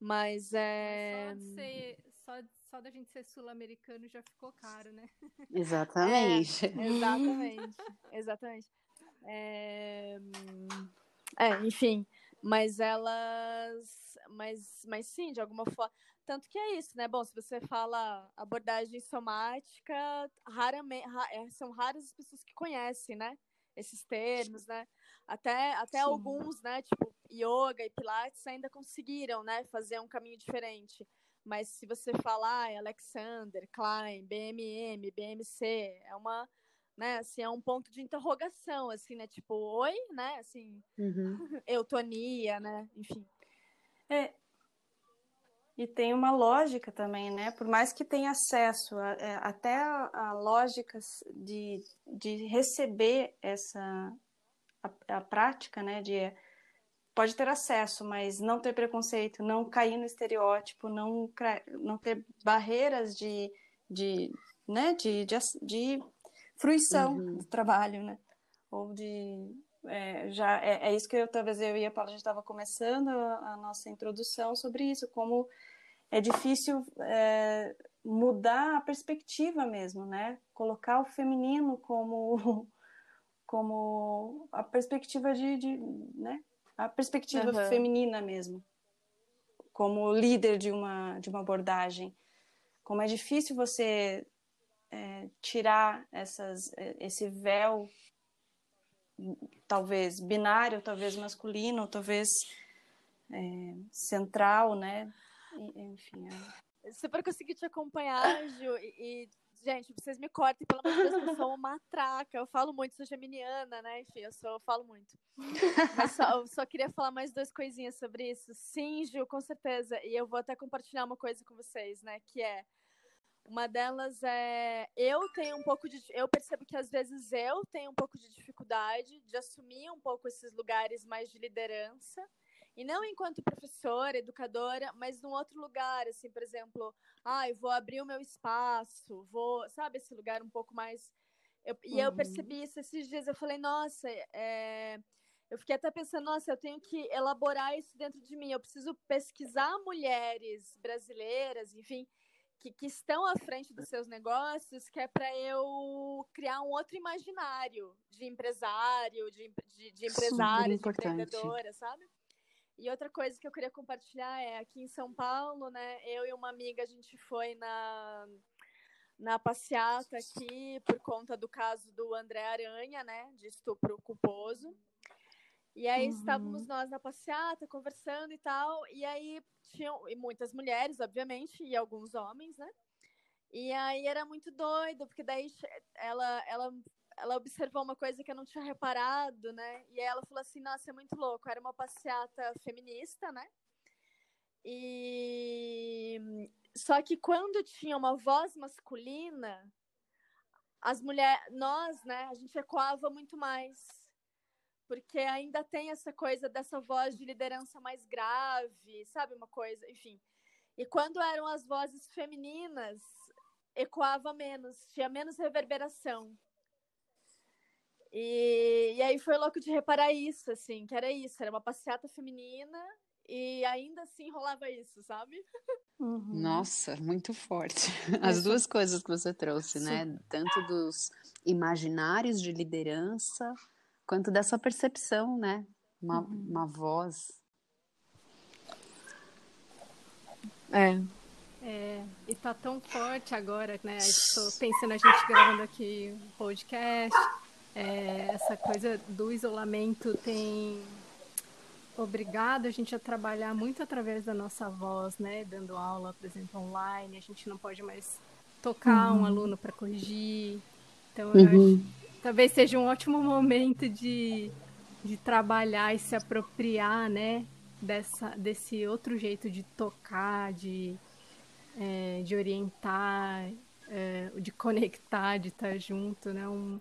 Mas é. Só, ser, só, só da gente ser sul-americano já ficou caro, né? Exatamente. É, exatamente. exatamente. É... é, enfim. Mas elas. Mas, mas sim, de alguma forma. Tanto que é isso, né? Bom, se você fala abordagem somática, raramente, é, são raras as pessoas que conhecem, né? Esses termos, né? Até, até alguns, né? Tipo, yoga e pilates ainda conseguiram, né? Fazer um caminho diferente. Mas se você falar Alexander, Klein, BMM, BMC, é uma, né, assim, é um ponto de interrogação, assim, né? Tipo, oi, né? Assim, uhum. eutonia, né? Enfim. É, e tem uma lógica também, né? Por mais que tenha acesso, a, é, até a, a lógica de, de receber essa a, prática, né? De pode ter acesso, mas não ter preconceito, não cair no estereótipo, não, não ter barreiras de, de, né? de, de, de fruição uhum. do trabalho, né? Ou de é, já é, é, isso que eu talvez eu e a Paula gente estava começando a, a, nossa introdução sobre isso, como é difícil é, mudar a perspectiva mesmo, né? Colocar o feminino como como a perspectiva de, de né? A perspectiva uhum. feminina mesmo, como líder de uma de uma abordagem. Como é difícil você é, tirar essas, esse véu talvez binário, talvez masculino, talvez é, central, né? Enfim. É... Super consegui te acompanhar, Ju, e, e, gente, vocês me cortem, pelo amor de Deus, eu sou uma matraca. Eu falo muito, sou geminiana, né? Enfim, eu, sou, eu falo muito. Mas só, eu só queria falar mais duas coisinhas sobre isso. Sim, Gil, com certeza. E eu vou até compartilhar uma coisa com vocês, né? Que é. Uma delas é. Eu tenho um pouco de. Eu percebo que às vezes eu tenho um pouco de dificuldade de assumir um pouco esses lugares mais de liderança. E não enquanto professora, educadora, mas num outro lugar, assim, por exemplo, ah, eu vou abrir o meu espaço, vou, sabe, esse lugar um pouco mais. Eu, e uhum. eu percebi isso esses dias, eu falei, nossa, é... eu fiquei até pensando, nossa, eu tenho que elaborar isso dentro de mim, eu preciso pesquisar mulheres brasileiras, enfim, que, que estão à frente dos seus negócios, que é para eu criar um outro imaginário de empresário, de, de, de empresária, de empreendedora, sabe? E outra coisa que eu queria compartilhar é aqui em São Paulo, né? Eu e uma amiga a gente foi na na passeata aqui por conta do caso do André Aranha, né, de estupro culposo. E aí uhum. estávamos nós na passeata conversando e tal, e aí tinham e muitas mulheres, obviamente, e alguns homens, né? E aí era muito doido, porque daí ela ela ela observou uma coisa que eu não tinha reparado, né? E aí ela falou assim: nossa, é muito louco. Era uma passeata feminista, né? E só que quando tinha uma voz masculina, as mulheres, nós, né, a gente ecoava muito mais. Porque ainda tem essa coisa dessa voz de liderança mais grave, sabe? Uma coisa, enfim. E quando eram as vozes femininas, ecoava menos, tinha menos reverberação. E, e aí foi louco de reparar isso, assim, que era isso, era uma passeata feminina e ainda assim rolava isso, sabe? Uhum. Nossa, muito forte. As duas coisas que você trouxe, né? Sim. né? Tanto dos imaginários de liderança, quanto dessa percepção, né? Uma, uhum. uma voz. É. É, e tá tão forte agora, né? Estou pensando a gente gravando aqui um podcast é, essa coisa do isolamento tem obrigado a gente a trabalhar muito através da nossa voz, né? Dando aula, por exemplo, online. A gente não pode mais tocar uhum. um aluno para corrigir. Então, uhum. acho, talvez seja um ótimo momento de, de trabalhar e se apropriar, né? Dessa, desse outro jeito de tocar, de, é, de orientar, é, de conectar, de estar junto, né? Um,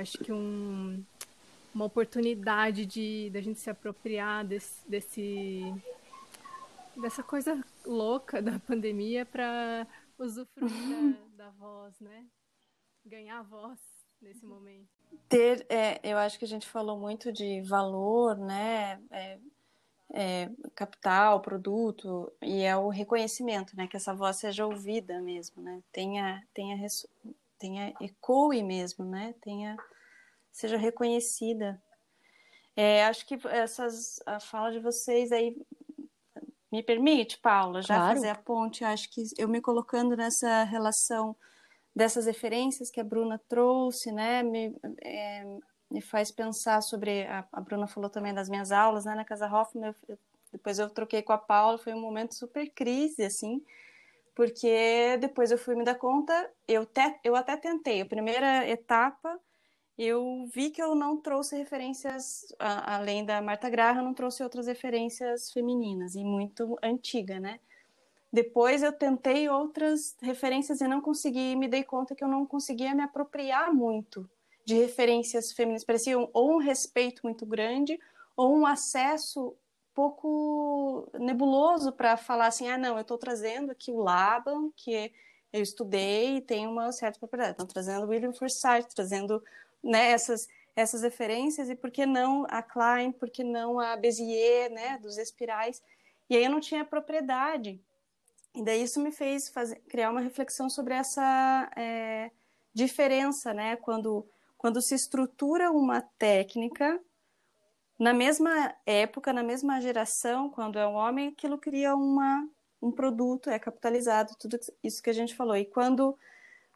acho que um, uma oportunidade de da gente se apropriar desse, desse dessa coisa louca da pandemia para usufruir da, da, voz, né? Ganhar voz nesse momento. Ter, é, eu acho que a gente falou muito de valor, né? É, é, capital, produto, e é o reconhecimento, né? Que essa voz seja ouvida mesmo, né? Tenha, tenha tenha ecoe mesmo, né? Tenha seja reconhecida. É, acho que essas a fala de vocês aí me permite, Paula, já claro. fazer a ponte. Acho que eu me colocando nessa relação dessas referências que a Bruna trouxe, né? Me, é, me faz pensar sobre a, a, Bruna falou também das minhas aulas, né? Na Casa Hoffman, eu, depois eu troquei com a Paula, foi um momento super crise, assim porque depois eu fui me dar conta, eu, te, eu até tentei, a primeira etapa eu vi que eu não trouxe referências, a, além da Marta Graham, não trouxe outras referências femininas, e muito antiga, né? Depois eu tentei outras referências e não consegui, me dei conta que eu não conseguia me apropriar muito de referências femininas. Parecia um, ou um respeito muito grande, ou um acesso pouco nebuloso para falar assim, ah, não, eu estou trazendo aqui o Laban, que eu estudei e tem uma certa propriedade. Estou trazendo William Forsythe, trazendo né, essas, essas referências, e por que não a Klein, por que não a Bézier, né, dos espirais. E aí eu não tinha propriedade. E daí isso me fez fazer, criar uma reflexão sobre essa é, diferença, né, quando, quando se estrutura uma técnica na mesma época, na mesma geração, quando é um homem, aquilo cria uma, um produto, é capitalizado, tudo isso que a gente falou. E quando,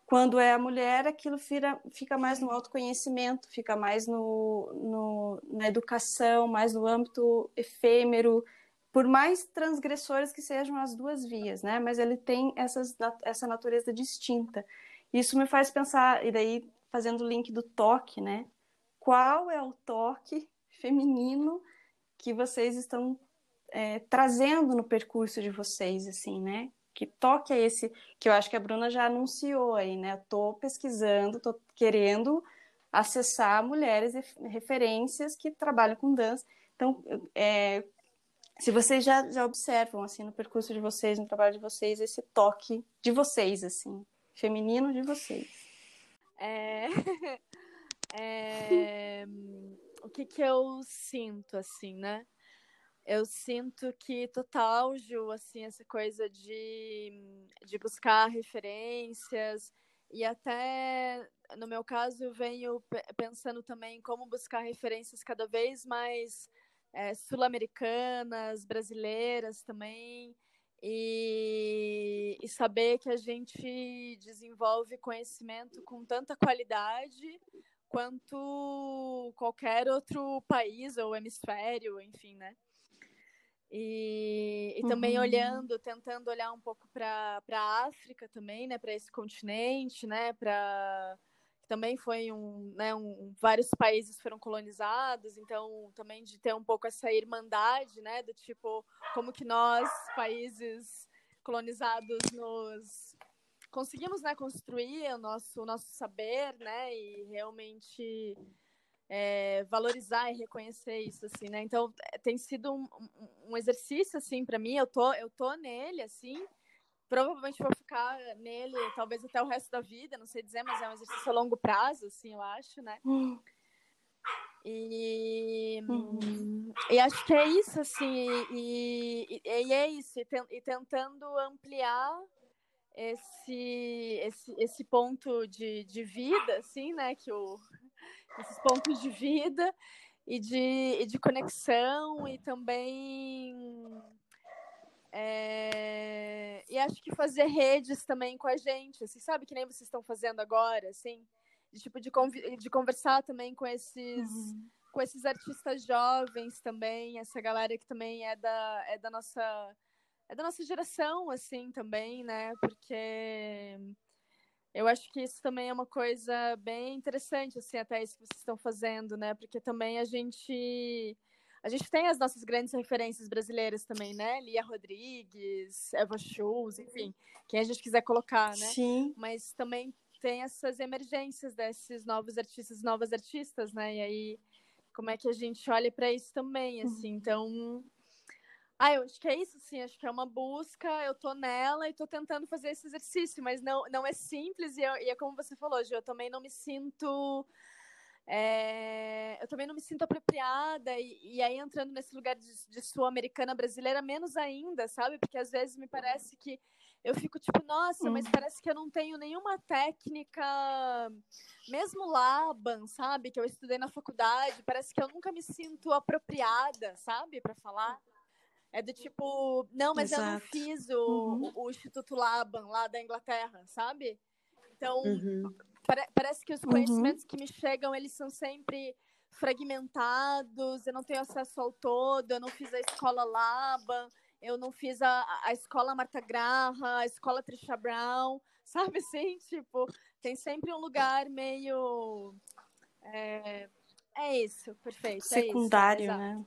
quando é a mulher, aquilo fica, fica mais no autoconhecimento, fica mais no, no, na educação, mais no âmbito efêmero, por mais transgressores que sejam as duas vias, né? Mas ele tem essas, essa natureza distinta. Isso me faz pensar, e daí fazendo o link do toque, né? Qual é o toque feminino que vocês estão é, trazendo no percurso de vocês, assim, né? Que toque é esse que eu acho que a Bruna já anunciou aí, né? Eu tô pesquisando, tô querendo acessar mulheres referências que trabalham com dança. Então, é, se vocês já, já observam, assim, no percurso de vocês, no trabalho de vocês, esse toque de vocês, assim, feminino de vocês. É... é... o que que eu sinto, assim, né? Eu sinto que total, Ju, assim, essa coisa de, de buscar referências e até, no meu caso, eu venho pensando também como buscar referências cada vez mais é, sul-americanas, brasileiras também, e, e, saber que a gente desenvolve conhecimento com tanta qualidade quanto qualquer outro país ou hemisfério, enfim, né? E, e também uhum. olhando, tentando olhar um pouco para a África também, né, para esse continente, né, para também foi um, né, um, vários países foram colonizados, então também de ter um pouco essa irmandade, né, do tipo como que nós países colonizados nos conseguimos, né, construir o nosso o nosso saber, né, e realmente é, valorizar e reconhecer isso, assim, né? Então tem sido um, um exercício, assim, para mim. Eu tô, eu tô nele, assim. Provavelmente vou ficar nele, talvez até o resto da vida, não sei dizer, mas é um exercício a longo prazo, assim, eu acho, né? E, uhum. e acho que é isso, assim, e, e, e é isso, e, e, tentando ampliar esse, esse, esse ponto de, de vida, assim, né, que o, esses pontos de vida e de, e de conexão e também é, e acho que fazer redes também com a gente, assim, sabe que nem vocês estão fazendo agora, assim, de tipo de, de conversar também com esses uhum. com esses artistas jovens também, essa galera que também é da é da nossa é da nossa geração, assim, também, né? Porque eu acho que isso também é uma coisa bem interessante, assim, até isso que vocês estão fazendo, né? Porque também a gente a gente tem as nossas grandes referências brasileiras também, né? Lia Rodrigues, Eva Schultz, enfim, quem a gente quiser colocar, né? Sim. Mas também tem essas emergências desses novos artistas, novas artistas, né? E aí, como é que a gente olha para isso também, assim? Uhum. Então, ah, eu acho que é isso, sim. Acho que é uma busca. Eu tô nela e tô tentando fazer esse exercício, mas não, não é simples. E, eu, e é como você falou, Gil, eu também não me sinto. É, eu também não me sinto apropriada. E, e aí, entrando nesse lugar de, de sul-americana brasileira, menos ainda, sabe? Porque às vezes me parece que eu fico tipo, nossa, mas hum. parece que eu não tenho nenhuma técnica, mesmo Laban, sabe? Que eu estudei na faculdade, parece que eu nunca me sinto apropriada, sabe? Para falar. É do tipo, não, mas Exato. eu não fiz o, uhum. o, Instituto Laban lá da Inglaterra, sabe? Então, uhum. pare, parece que os uhum. conhecimentos uhum. que me chegam, eles são sempre fragmentados, eu não tenho acesso ao todo, eu não fiz a escola Laban, eu não fiz a, a escola Marta Graha, a escola Trisha Brown, sabe assim? Tipo, tem sempre um lugar meio... É, é isso, perfeito. Secundário, é isso, né?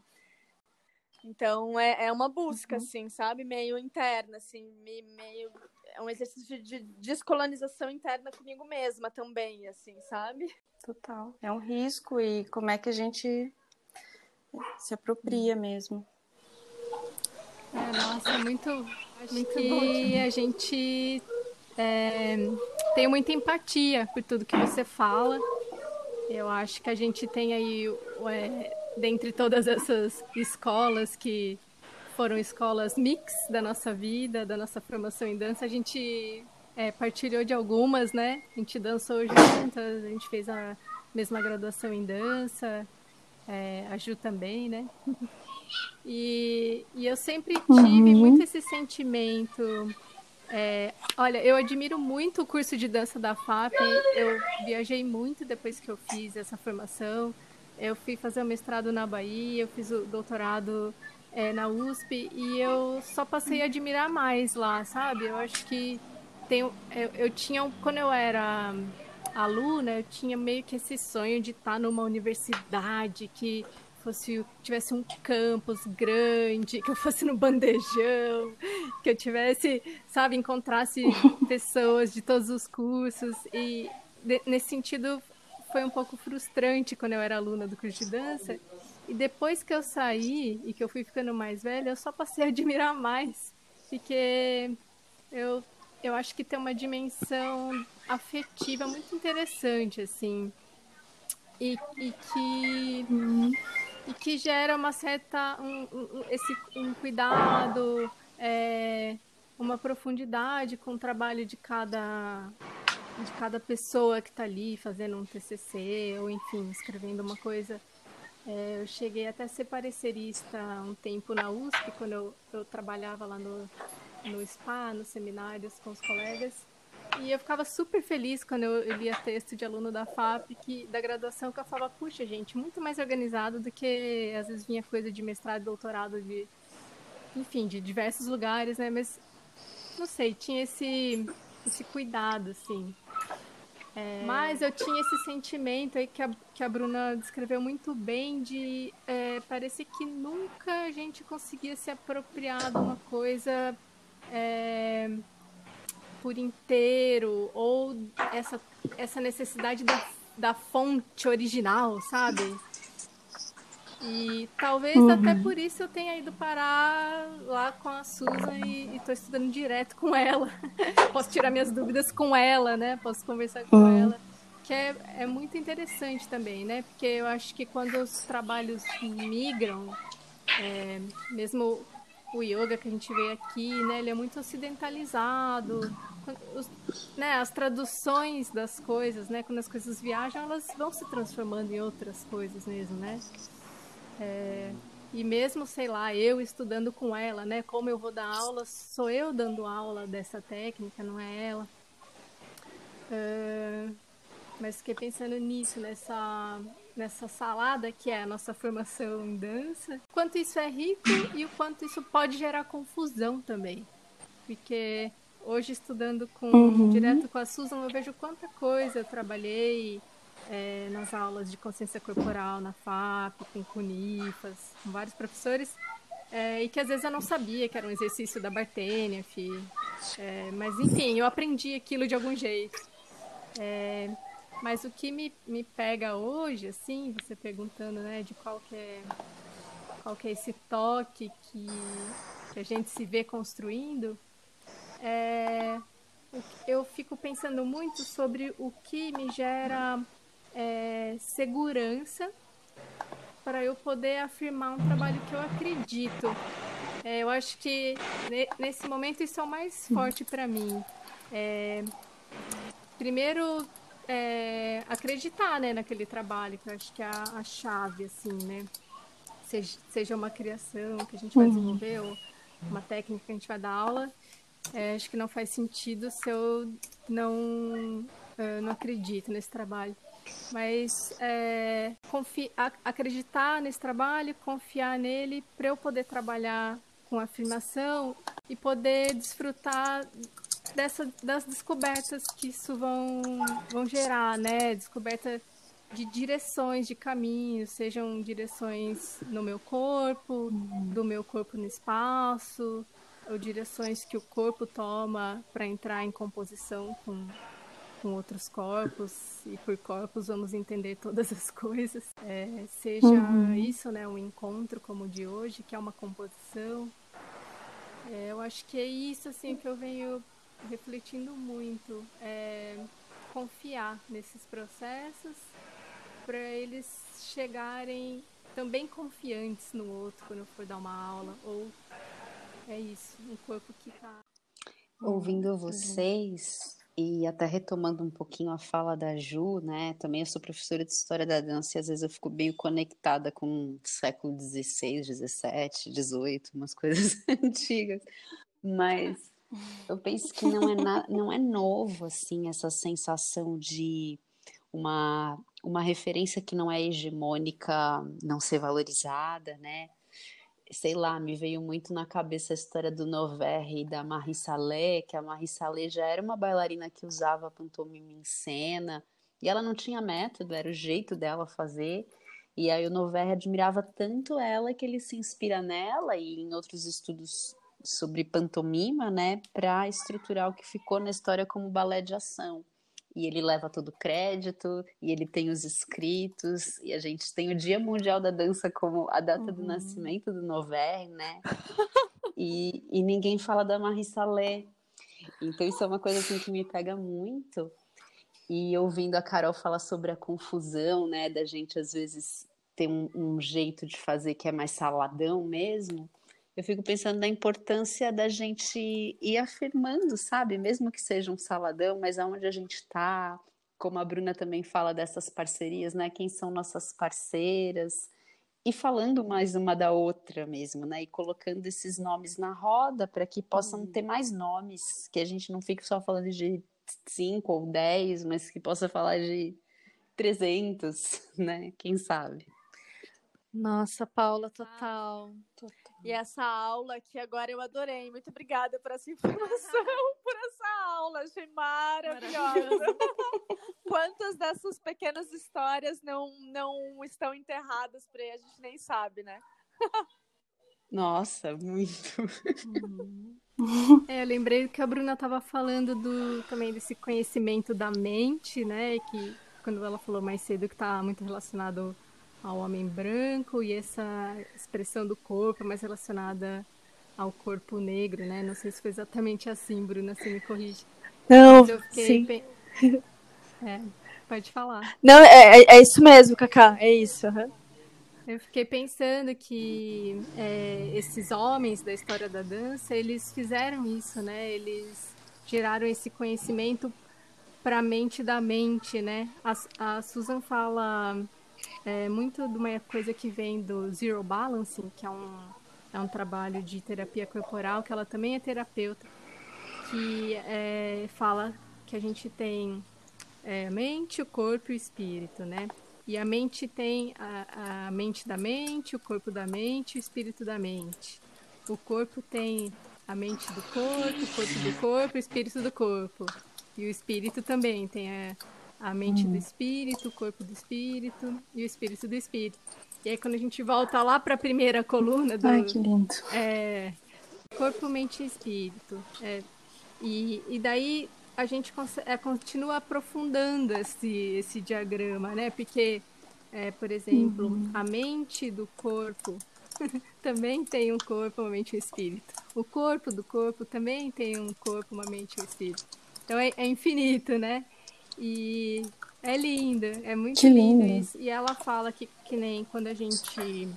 Então é, é uma busca, uhum. assim, sabe? Meio interna, assim, meio. É um exercício de, de descolonização interna comigo mesma também, assim, sabe? Total. É um risco e como é que a gente se apropria mesmo. É, nossa, muito. Acho muito que bom. a gente é, tem muita empatia por tudo que você fala. Eu acho que a gente tem aí é, dentre todas essas escolas que foram escolas mix da nossa vida, da nossa formação em dança, a gente é, partilhou de algumas, né? A gente dançou juntas, a gente fez a mesma graduação em dança, é, a Ju também, né? E, e eu sempre tive uhum. muito esse sentimento. É, olha, eu admiro muito o curso de dança da FAP. Eu viajei muito depois que eu fiz essa formação. Eu fui fazer o mestrado na Bahia, eu fiz o doutorado é, na USP e eu só passei a admirar mais lá, sabe? Eu acho que tenho, eu, eu tinha, quando eu era aluna, eu tinha meio que esse sonho de estar numa universidade que fosse tivesse um campus grande, que eu fosse no bandejão, que eu tivesse, sabe, encontrasse pessoas de todos os cursos e de, nesse sentido foi um pouco frustrante quando eu era aluna do curso de dança. E depois que eu saí e que eu fui ficando mais velha, eu só passei a admirar mais, porque eu eu acho que tem uma dimensão afetiva muito interessante assim. E, e que e que gera uma certa um, um, esse um cuidado é, uma profundidade com o trabalho de cada de cada pessoa que está ali fazendo um TCC ou enfim escrevendo uma coisa é, eu cheguei até a ser parecerista um tempo na USP quando eu, eu trabalhava lá no no spa nos seminários com os colegas e eu ficava super feliz quando eu lia texto de aluno da FAP, que, da graduação, que eu falava, puxa, gente, muito mais organizado do que às vezes vinha coisa de mestrado, doutorado, de, enfim, de diversos lugares, né? Mas, não sei, tinha esse, esse cuidado, assim. É... Mas eu tinha esse sentimento aí que a, que a Bruna descreveu muito bem de é, parecer que nunca a gente conseguia se apropriar de uma coisa é, por inteiro, ou essa, essa necessidade da, da fonte original, sabe? E talvez uhum. até por isso eu tenha ido parar lá com a Susan e estou estudando direto com ela. Posso tirar minhas dúvidas com ela, né? Posso conversar com uhum. ela. Que é, é muito interessante também, né? Porque eu acho que quando os trabalhos migram, é, mesmo o yoga que a gente vê aqui, né? Ele é muito ocidentalizado os, né, as traduções das coisas, né, quando as coisas viajam, elas vão se transformando em outras coisas mesmo, né? É, e mesmo, sei lá, eu estudando com ela, né, como eu vou dar aula, sou eu dando aula dessa técnica, não é ela. É, mas fiquei pensando nisso, nessa, nessa salada que é a nossa formação em dança. Quanto isso é rico e o quanto isso pode gerar confusão também. Porque hoje estudando com uhum. direto com a Susan, eu vejo quanta coisa eu trabalhei é, nas aulas de consciência corporal na FAP, com Cunifas, com vários professores, é, e que às vezes eu não sabia que era um exercício da Bartênia, é, mas enfim, eu aprendi aquilo de algum jeito. É, mas o que me, me pega hoje, assim, você perguntando, né, de qual que é, qual que é esse toque que, que a gente se vê construindo, é, eu fico pensando muito sobre o que me gera é, segurança para eu poder afirmar um trabalho que eu acredito. É, eu acho que nesse momento isso é o mais forte para mim. É, primeiro, é, acreditar né, naquele trabalho, que eu acho que é a, a chave, assim, né? Seja, seja, uma criação que a gente vai uhum. desenvolver ou uma técnica que a gente vai dar aula, é, acho que não faz sentido se eu não, uh, não acredito nesse trabalho. Mas é, acreditar nesse trabalho, confiar nele para eu poder trabalhar com afirmação e poder desfrutar dessa, das descobertas que isso vão, vão gerar, né? Descoberta de direções, de caminhos, sejam direções no meu corpo, do meu corpo no espaço, ou direções que o corpo toma para entrar em composição com, com outros corpos, e por corpos vamos entender todas as coisas. É, seja uhum. isso, né, um encontro como o de hoje, que é uma composição. É, eu acho que é isso assim que eu venho refletindo muito, é confiar nesses processos para eles chegarem também confiantes no outro quando eu for dar uma aula ou é isso, um corpo que tá. Ouvindo vocês, e até retomando um pouquinho a fala da Ju, né? Também eu sou professora de História da Dança e às vezes eu fico meio conectada com o século XVI, XVII, XVIII, umas coisas antigas. Mas eu penso que não é, na, não é novo, assim, essa sensação de uma, uma referência que não é hegemônica não ser valorizada, né? Sei lá, me veio muito na cabeça a história do Noverre e da Marie Salé, que a Marie Salé já era uma bailarina que usava pantomima em cena, e ela não tinha método, era o jeito dela fazer. E aí o Noverre admirava tanto ela que ele se inspira nela e em outros estudos sobre pantomima, né, para estruturar o que ficou na história como balé de ação. E ele leva todo o crédito, e ele tem os escritos, e a gente tem o Dia Mundial da Dança como a data uhum. do nascimento do Noverre, né? E, e ninguém fala da Marie Salé. Então isso é uma coisa assim que me pega muito. E ouvindo a Carol falar sobre a confusão, né, da gente às vezes ter um, um jeito de fazer que é mais saladão mesmo, eu fico pensando na importância da gente ir afirmando, sabe? Mesmo que seja um saladão, mas aonde a gente está, como a Bruna também fala dessas parcerias, né? Quem são nossas parceiras, e falando mais uma da outra mesmo, né? E colocando esses nomes na roda para que possam uhum. ter mais nomes, que a gente não fique só falando de cinco ou dez, mas que possa falar de 300, né? Quem sabe? Nossa, Paula, total. total. E essa aula que agora eu adorei. Muito obrigada por essa informação, por essa aula. Achei maravilhosa. Quantas dessas pequenas histórias não, não estão enterradas por aí? A gente nem sabe, né? Nossa, muito. Uhum. É, eu lembrei que a Bruna estava falando do, também desse conhecimento da mente, né? Que quando ela falou mais cedo que está muito relacionado ao homem branco e essa expressão do corpo mais relacionada ao corpo negro, né? Não sei se foi exatamente assim, Bruna, se me corrige. Não, sim. Pe... É, pode falar. Não, é, é, é isso mesmo, Cacá, é isso. Uhum. Eu fiquei pensando que é, esses homens da história da dança, eles fizeram isso, né? Eles geraram esse conhecimento para a mente da mente, né? A, a Susan fala é muito de uma coisa que vem do Zero Balancing, que é um, é um trabalho de terapia corporal, que ela também é terapeuta, que é, fala que a gente tem é, mente, o corpo e o espírito, né? E a mente tem a, a mente da mente, o corpo da mente, o espírito da mente. O corpo tem a mente do corpo, o corpo do corpo, o espírito do corpo. E o espírito também tem a, a mente do espírito, o corpo do espírito e o espírito do espírito. E aí quando a gente volta lá para a primeira coluna do Ai, que lindo. É, corpo, mente e espírito. É, e, e daí a gente é, continua aprofundando esse, esse diagrama, né? Porque, é, por exemplo, uhum. a mente do corpo também tem um corpo, uma mente e um espírito. O corpo do corpo também tem um corpo, uma mente e um espírito. Então é, é infinito, né? E é lindo, é muito que lindo. lindo isso. E ela fala que, que nem quando a gente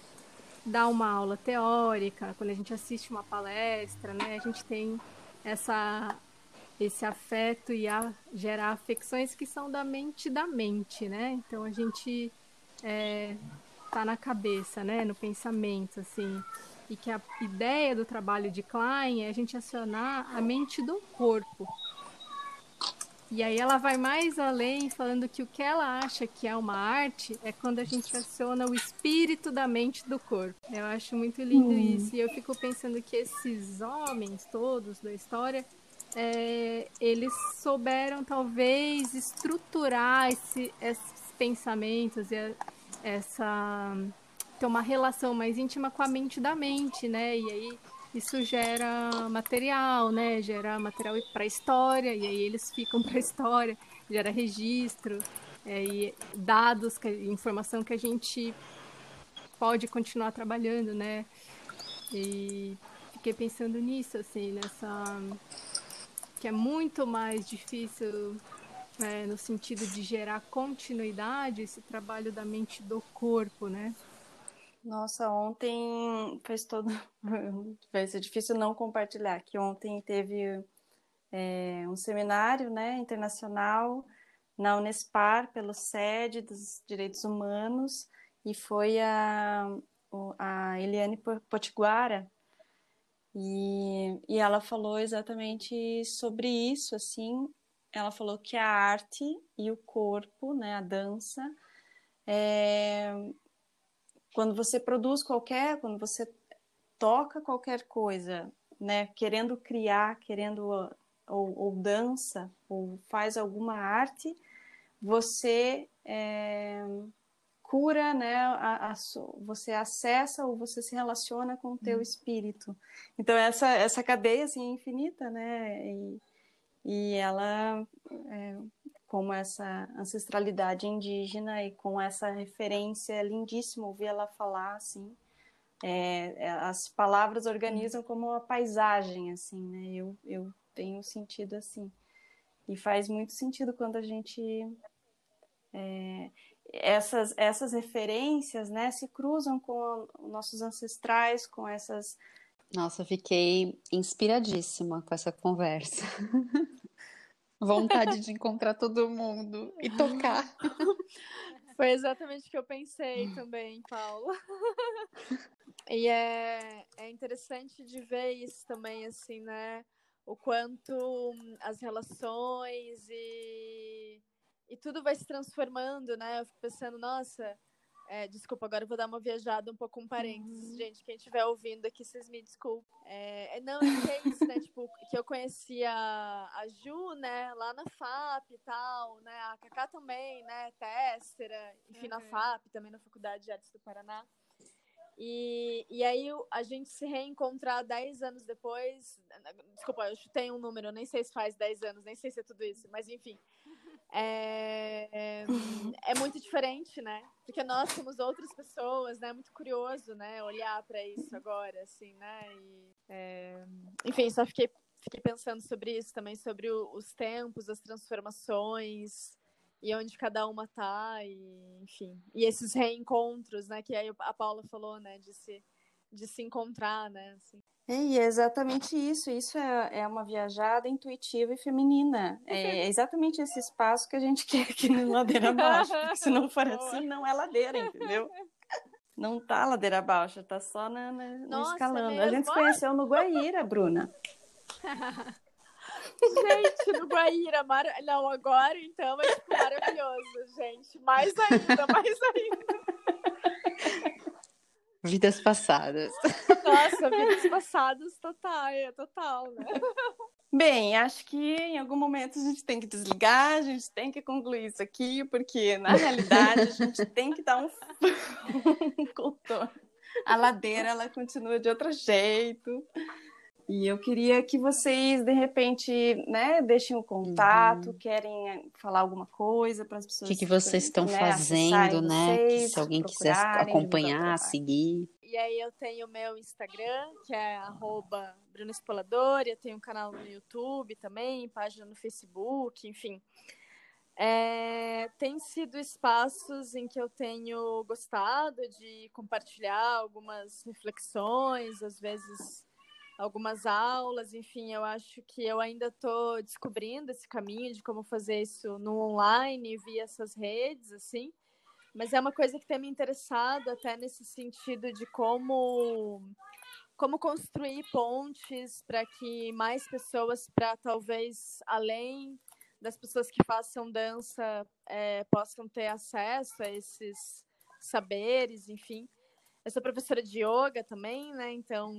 dá uma aula teórica, quando a gente assiste uma palestra, né, a gente tem essa esse afeto e a gerar afecções que são da mente da mente, né? Então a gente é, tá na cabeça, né, no pensamento, assim, e que a ideia do trabalho de Klein é a gente acionar a mente do corpo, e aí ela vai mais além, falando que o que ela acha que é uma arte é quando a gente aciona o espírito da mente do corpo. Eu acho muito lindo hum. isso. E eu fico pensando que esses homens todos da história, é, eles souberam talvez estruturar esse, esses pensamentos e essa ter uma relação mais íntima com a mente da mente, né? E aí isso gera material, né? Gera material para história, e aí eles ficam para história, gera registro, é, e dados, que, informação que a gente pode continuar trabalhando, né? E fiquei pensando nisso, assim, nessa. que é muito mais difícil né, no sentido de gerar continuidade esse trabalho da mente do corpo, né? Nossa, ontem fez todo. Vai ser difícil não compartilhar, que ontem teve é, um seminário né, internacional na Unespar, pelo SED dos Direitos Humanos, e foi a, a Eliane Potiguara, e, e ela falou exatamente sobre isso, assim, ela falou que a arte e o corpo, né, a dança, é, quando você produz qualquer, quando você toca qualquer coisa, né, querendo criar, querendo ou, ou dança ou faz alguma arte, você é, cura, né? A, a, você acessa ou você se relaciona com o teu hum. espírito. Então essa essa cadeia assim é infinita, né? E, e ela é, com essa ancestralidade indígena e com essa referência é lindíssimo ouvir ela falar assim. É, é as palavras organizam como uma paisagem assim, né? Eu, eu tenho sentido assim e faz muito sentido quando a gente é, essas, essas referências né, se cruzam com nossos ancestrais, com essas. Nossa, fiquei inspiradíssima com essa conversa. Vontade de encontrar todo mundo e tocar. Foi exatamente o que eu pensei também, Paula. E é, é interessante de ver isso também, assim, né? O quanto as relações e e tudo vai se transformando, né? Eu fico pensando, nossa, é, desculpa, agora eu vou dar uma viajada um pouco um parênteses, uhum. gente. Quem estiver ouvindo aqui, vocês me desculpem. É, é não, é, é isso, né? tipo, que eu conhecia a Ju, né, lá na FAP e tal, né? A Cacá também, né? Tessera, enfim, uhum. na FAP, também na Faculdade de Artes do Paraná. E, e aí a gente se reencontrar 10 anos depois. Desculpa, eu chutei um número, eu nem sei se faz 10 anos, nem sei se é tudo isso, mas enfim. É, é, é muito diferente, né? Porque nós somos outras pessoas, né? É muito curioso, né? Olhar para isso agora, assim, né? E, é, enfim, só fiquei, fiquei pensando sobre isso também, sobre o, os tempos, as transformações e onde cada uma tá, e, enfim. E esses reencontros, né? Que aí a Paula falou, né? De se, de se encontrar, né? Assim. E é exatamente isso. Isso é, é uma viajada intuitiva e feminina. É, é exatamente esse espaço que a gente quer aqui no Ladeira Abaixo. Porque se não for assim, não é ladeira, entendeu? Não tá ladeira abaixo, tá só na, na Nossa, escalando. Mesmo? A gente se conheceu no Guaíra, Bruna. Gente, no Guaíra, mar... não, agora então é tipo, maravilhoso, gente. Mais ainda, mais ainda. Vidas passadas. Nossa, vidas passadas total, é total, né? Bem, acho que em algum momento a gente tem que desligar, a gente tem que concluir isso aqui, porque na realidade a gente tem que dar um, um contorno. A ladeira ela continua de outro jeito. E eu queria que vocês, de repente, né, deixem o contato, uhum. querem falar alguma coisa para as pessoas. O que, que vocês estão né, fazendo, né? Vocês, se alguém quiser acompanhar, seguir. E aí eu tenho o meu Instagram, que é arroba Bruno Espolador, eu tenho um canal no YouTube também, página no Facebook, enfim. É, tem sido espaços em que eu tenho gostado de compartilhar algumas reflexões, às vezes algumas aulas, enfim, eu acho que eu ainda estou descobrindo esse caminho de como fazer isso no online, via essas redes, assim. Mas é uma coisa que tem me interessado até nesse sentido de como como construir pontes para que mais pessoas, para talvez além das pessoas que façam dança, é, possam ter acesso a esses saberes, enfim. Eu sou professora de yoga também, né? Então,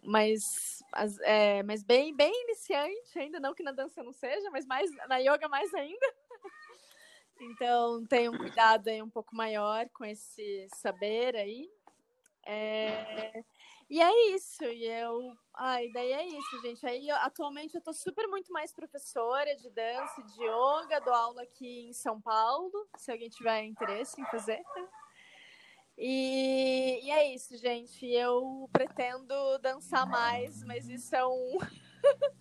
mas, é, mas bem, bem iniciante, ainda não que na dança não seja, mas mais na yoga mais ainda. Então, tenho um cuidado aí um pouco maior com esse saber aí. É... E é isso, e eu. Ai, daí é isso, gente. Aí, atualmente, eu tô super muito mais professora de dança, de yoga, dou aula aqui em São Paulo, se alguém tiver interesse em fazer. E, e é isso, gente. Eu pretendo dançar mais, mas isso é um.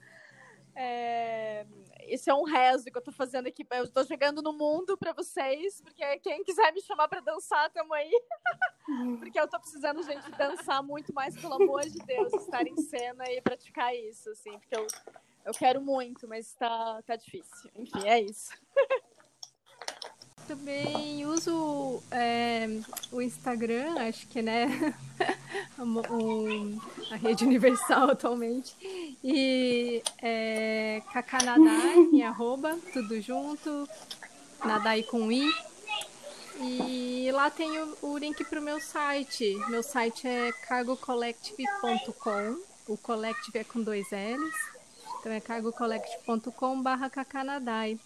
é, isso é um rezo que eu tô fazendo aqui. Eu tô jogando no mundo para vocês, porque quem quiser me chamar para dançar, tamo aí. porque eu tô precisando, gente, dançar muito mais, pelo amor de Deus, estar em cena e praticar isso, assim, porque eu, eu quero muito, mas tá, tá difícil. Enfim, é isso. também uso é, o Instagram, acho que né a rede universal atualmente. E é, Kakanadai, em arroba, tudo junto, Nadai com I. E lá tem o, o link para o meu site. Meu site é cargocollective.com. O collective é com dois L's. Então é cargocollective.com.br kakanadai.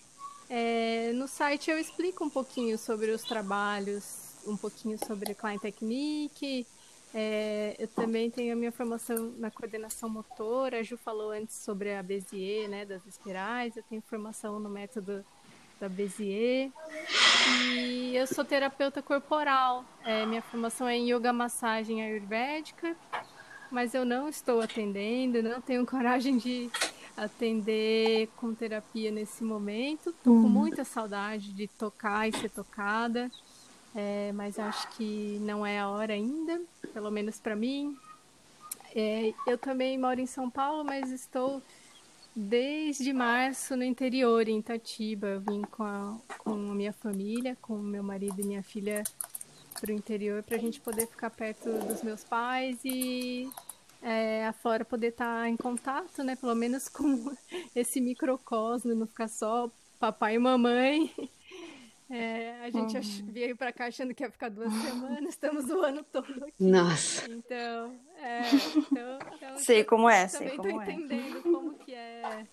É, no site eu explico um pouquinho sobre os trabalhos, um pouquinho sobre Klein Technique. É, eu também tenho a minha formação na coordenação motora. A Ju falou antes sobre a Bézier, né, das espirais. Eu tenho formação no método da Bézier. E eu sou terapeuta corporal. É, minha formação é em yoga massagem ayurvédica, mas eu não estou atendendo, não tenho coragem de atender com terapia nesse momento. Estou com muita saudade de tocar e ser tocada, é, mas acho que não é a hora ainda, pelo menos para mim. É, eu também moro em São Paulo, mas estou desde março no interior, em Itatiba. Eu vim com a, com a minha família, com meu marido e minha filha para o interior para a gente poder ficar perto dos meus pais e é, a Flora poder estar tá em contato, né? Pelo menos com esse microcosmo, não ficar só papai e mamãe. É, a gente uhum. veio para cá achando que ia ficar duas semanas, estamos o ano todo aqui. Nossa. Então, é, então, então sei como é, sei como é. entendendo como que é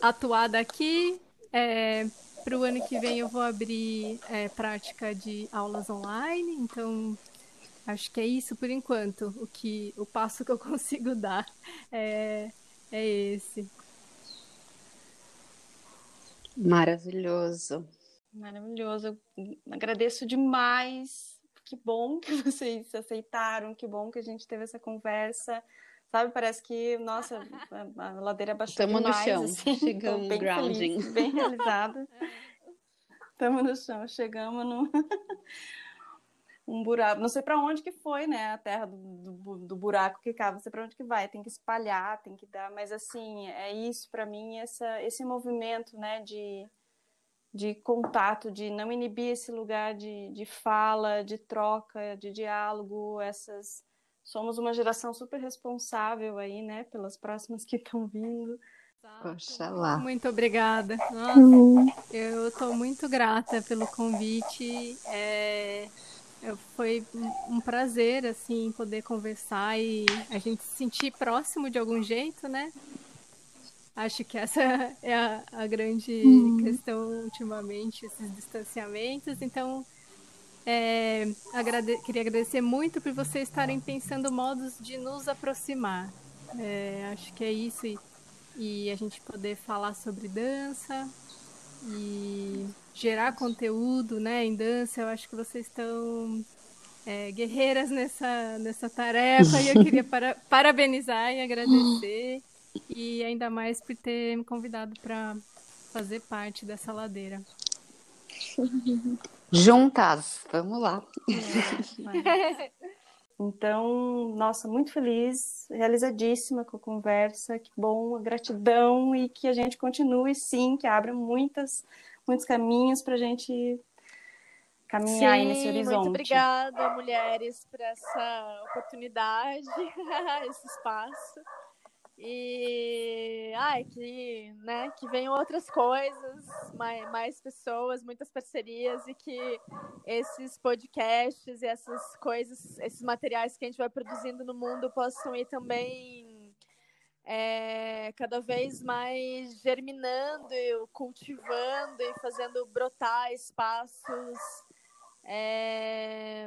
atuar daqui. É, para o ano que vem eu vou abrir é, prática de aulas online, então Acho que é isso por enquanto. O que o passo que eu consigo dar é, é esse. Maravilhoso. Maravilhoso. Eu agradeço demais. Que bom que vocês aceitaram, que bom que a gente teve essa conversa. Sabe, parece que, nossa, a, a ladeira baixou Estamos no chão, assim. chegamos bem grounding. Feliz, bem realizada. Estamos no chão, chegamos no um buraco, não sei para onde que foi, né, a terra do, do, do buraco que cava, não sei para onde que vai, tem que espalhar, tem que dar, mas assim, é isso para mim, essa, esse movimento, né, de, de contato, de não inibir esse lugar de, de fala, de troca, de diálogo, essas, somos uma geração super responsável aí, né, pelas próximas que estão vindo, Poxa lá. Muito obrigada. Nossa, uhum. eu estou muito grata pelo convite. É, foi um prazer, assim, poder conversar e a gente se sentir próximo de algum jeito, né? Acho que essa é a, a grande uhum. questão ultimamente, esses distanciamentos. Então, é, agrade queria agradecer muito por vocês estarem pensando modos de nos aproximar. É, acho que é isso. E, e a gente poder falar sobre dança e gerar conteúdo né, em dança. Eu acho que vocês estão é, guerreiras nessa, nessa tarefa e eu queria para, parabenizar e agradecer. E ainda mais por ter me convidado para fazer parte dessa ladeira. Juntas, vamos lá. É, então, nossa, muito feliz, realizadíssima com a conversa, que bom, gratidão e que a gente continue sim, que abra muitas muitos caminhos para a gente caminhar Sim, nesse horizonte. Muito obrigada, mulheres, por essa oportunidade, esse espaço. E ai, que, né, que venham outras coisas, mais, mais pessoas, muitas parcerias e que esses podcasts e essas coisas, esses materiais que a gente vai produzindo no mundo possam ir também é, cada vez mais germinando, cultivando e fazendo brotar espaços é,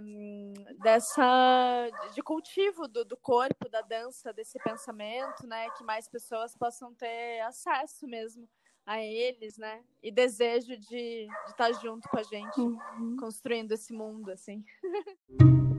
dessa de cultivo do, do corpo, da dança, desse pensamento, né? Que mais pessoas possam ter acesso mesmo a eles, né? E desejo de, de estar junto com a gente, uhum. construindo esse mundo, assim.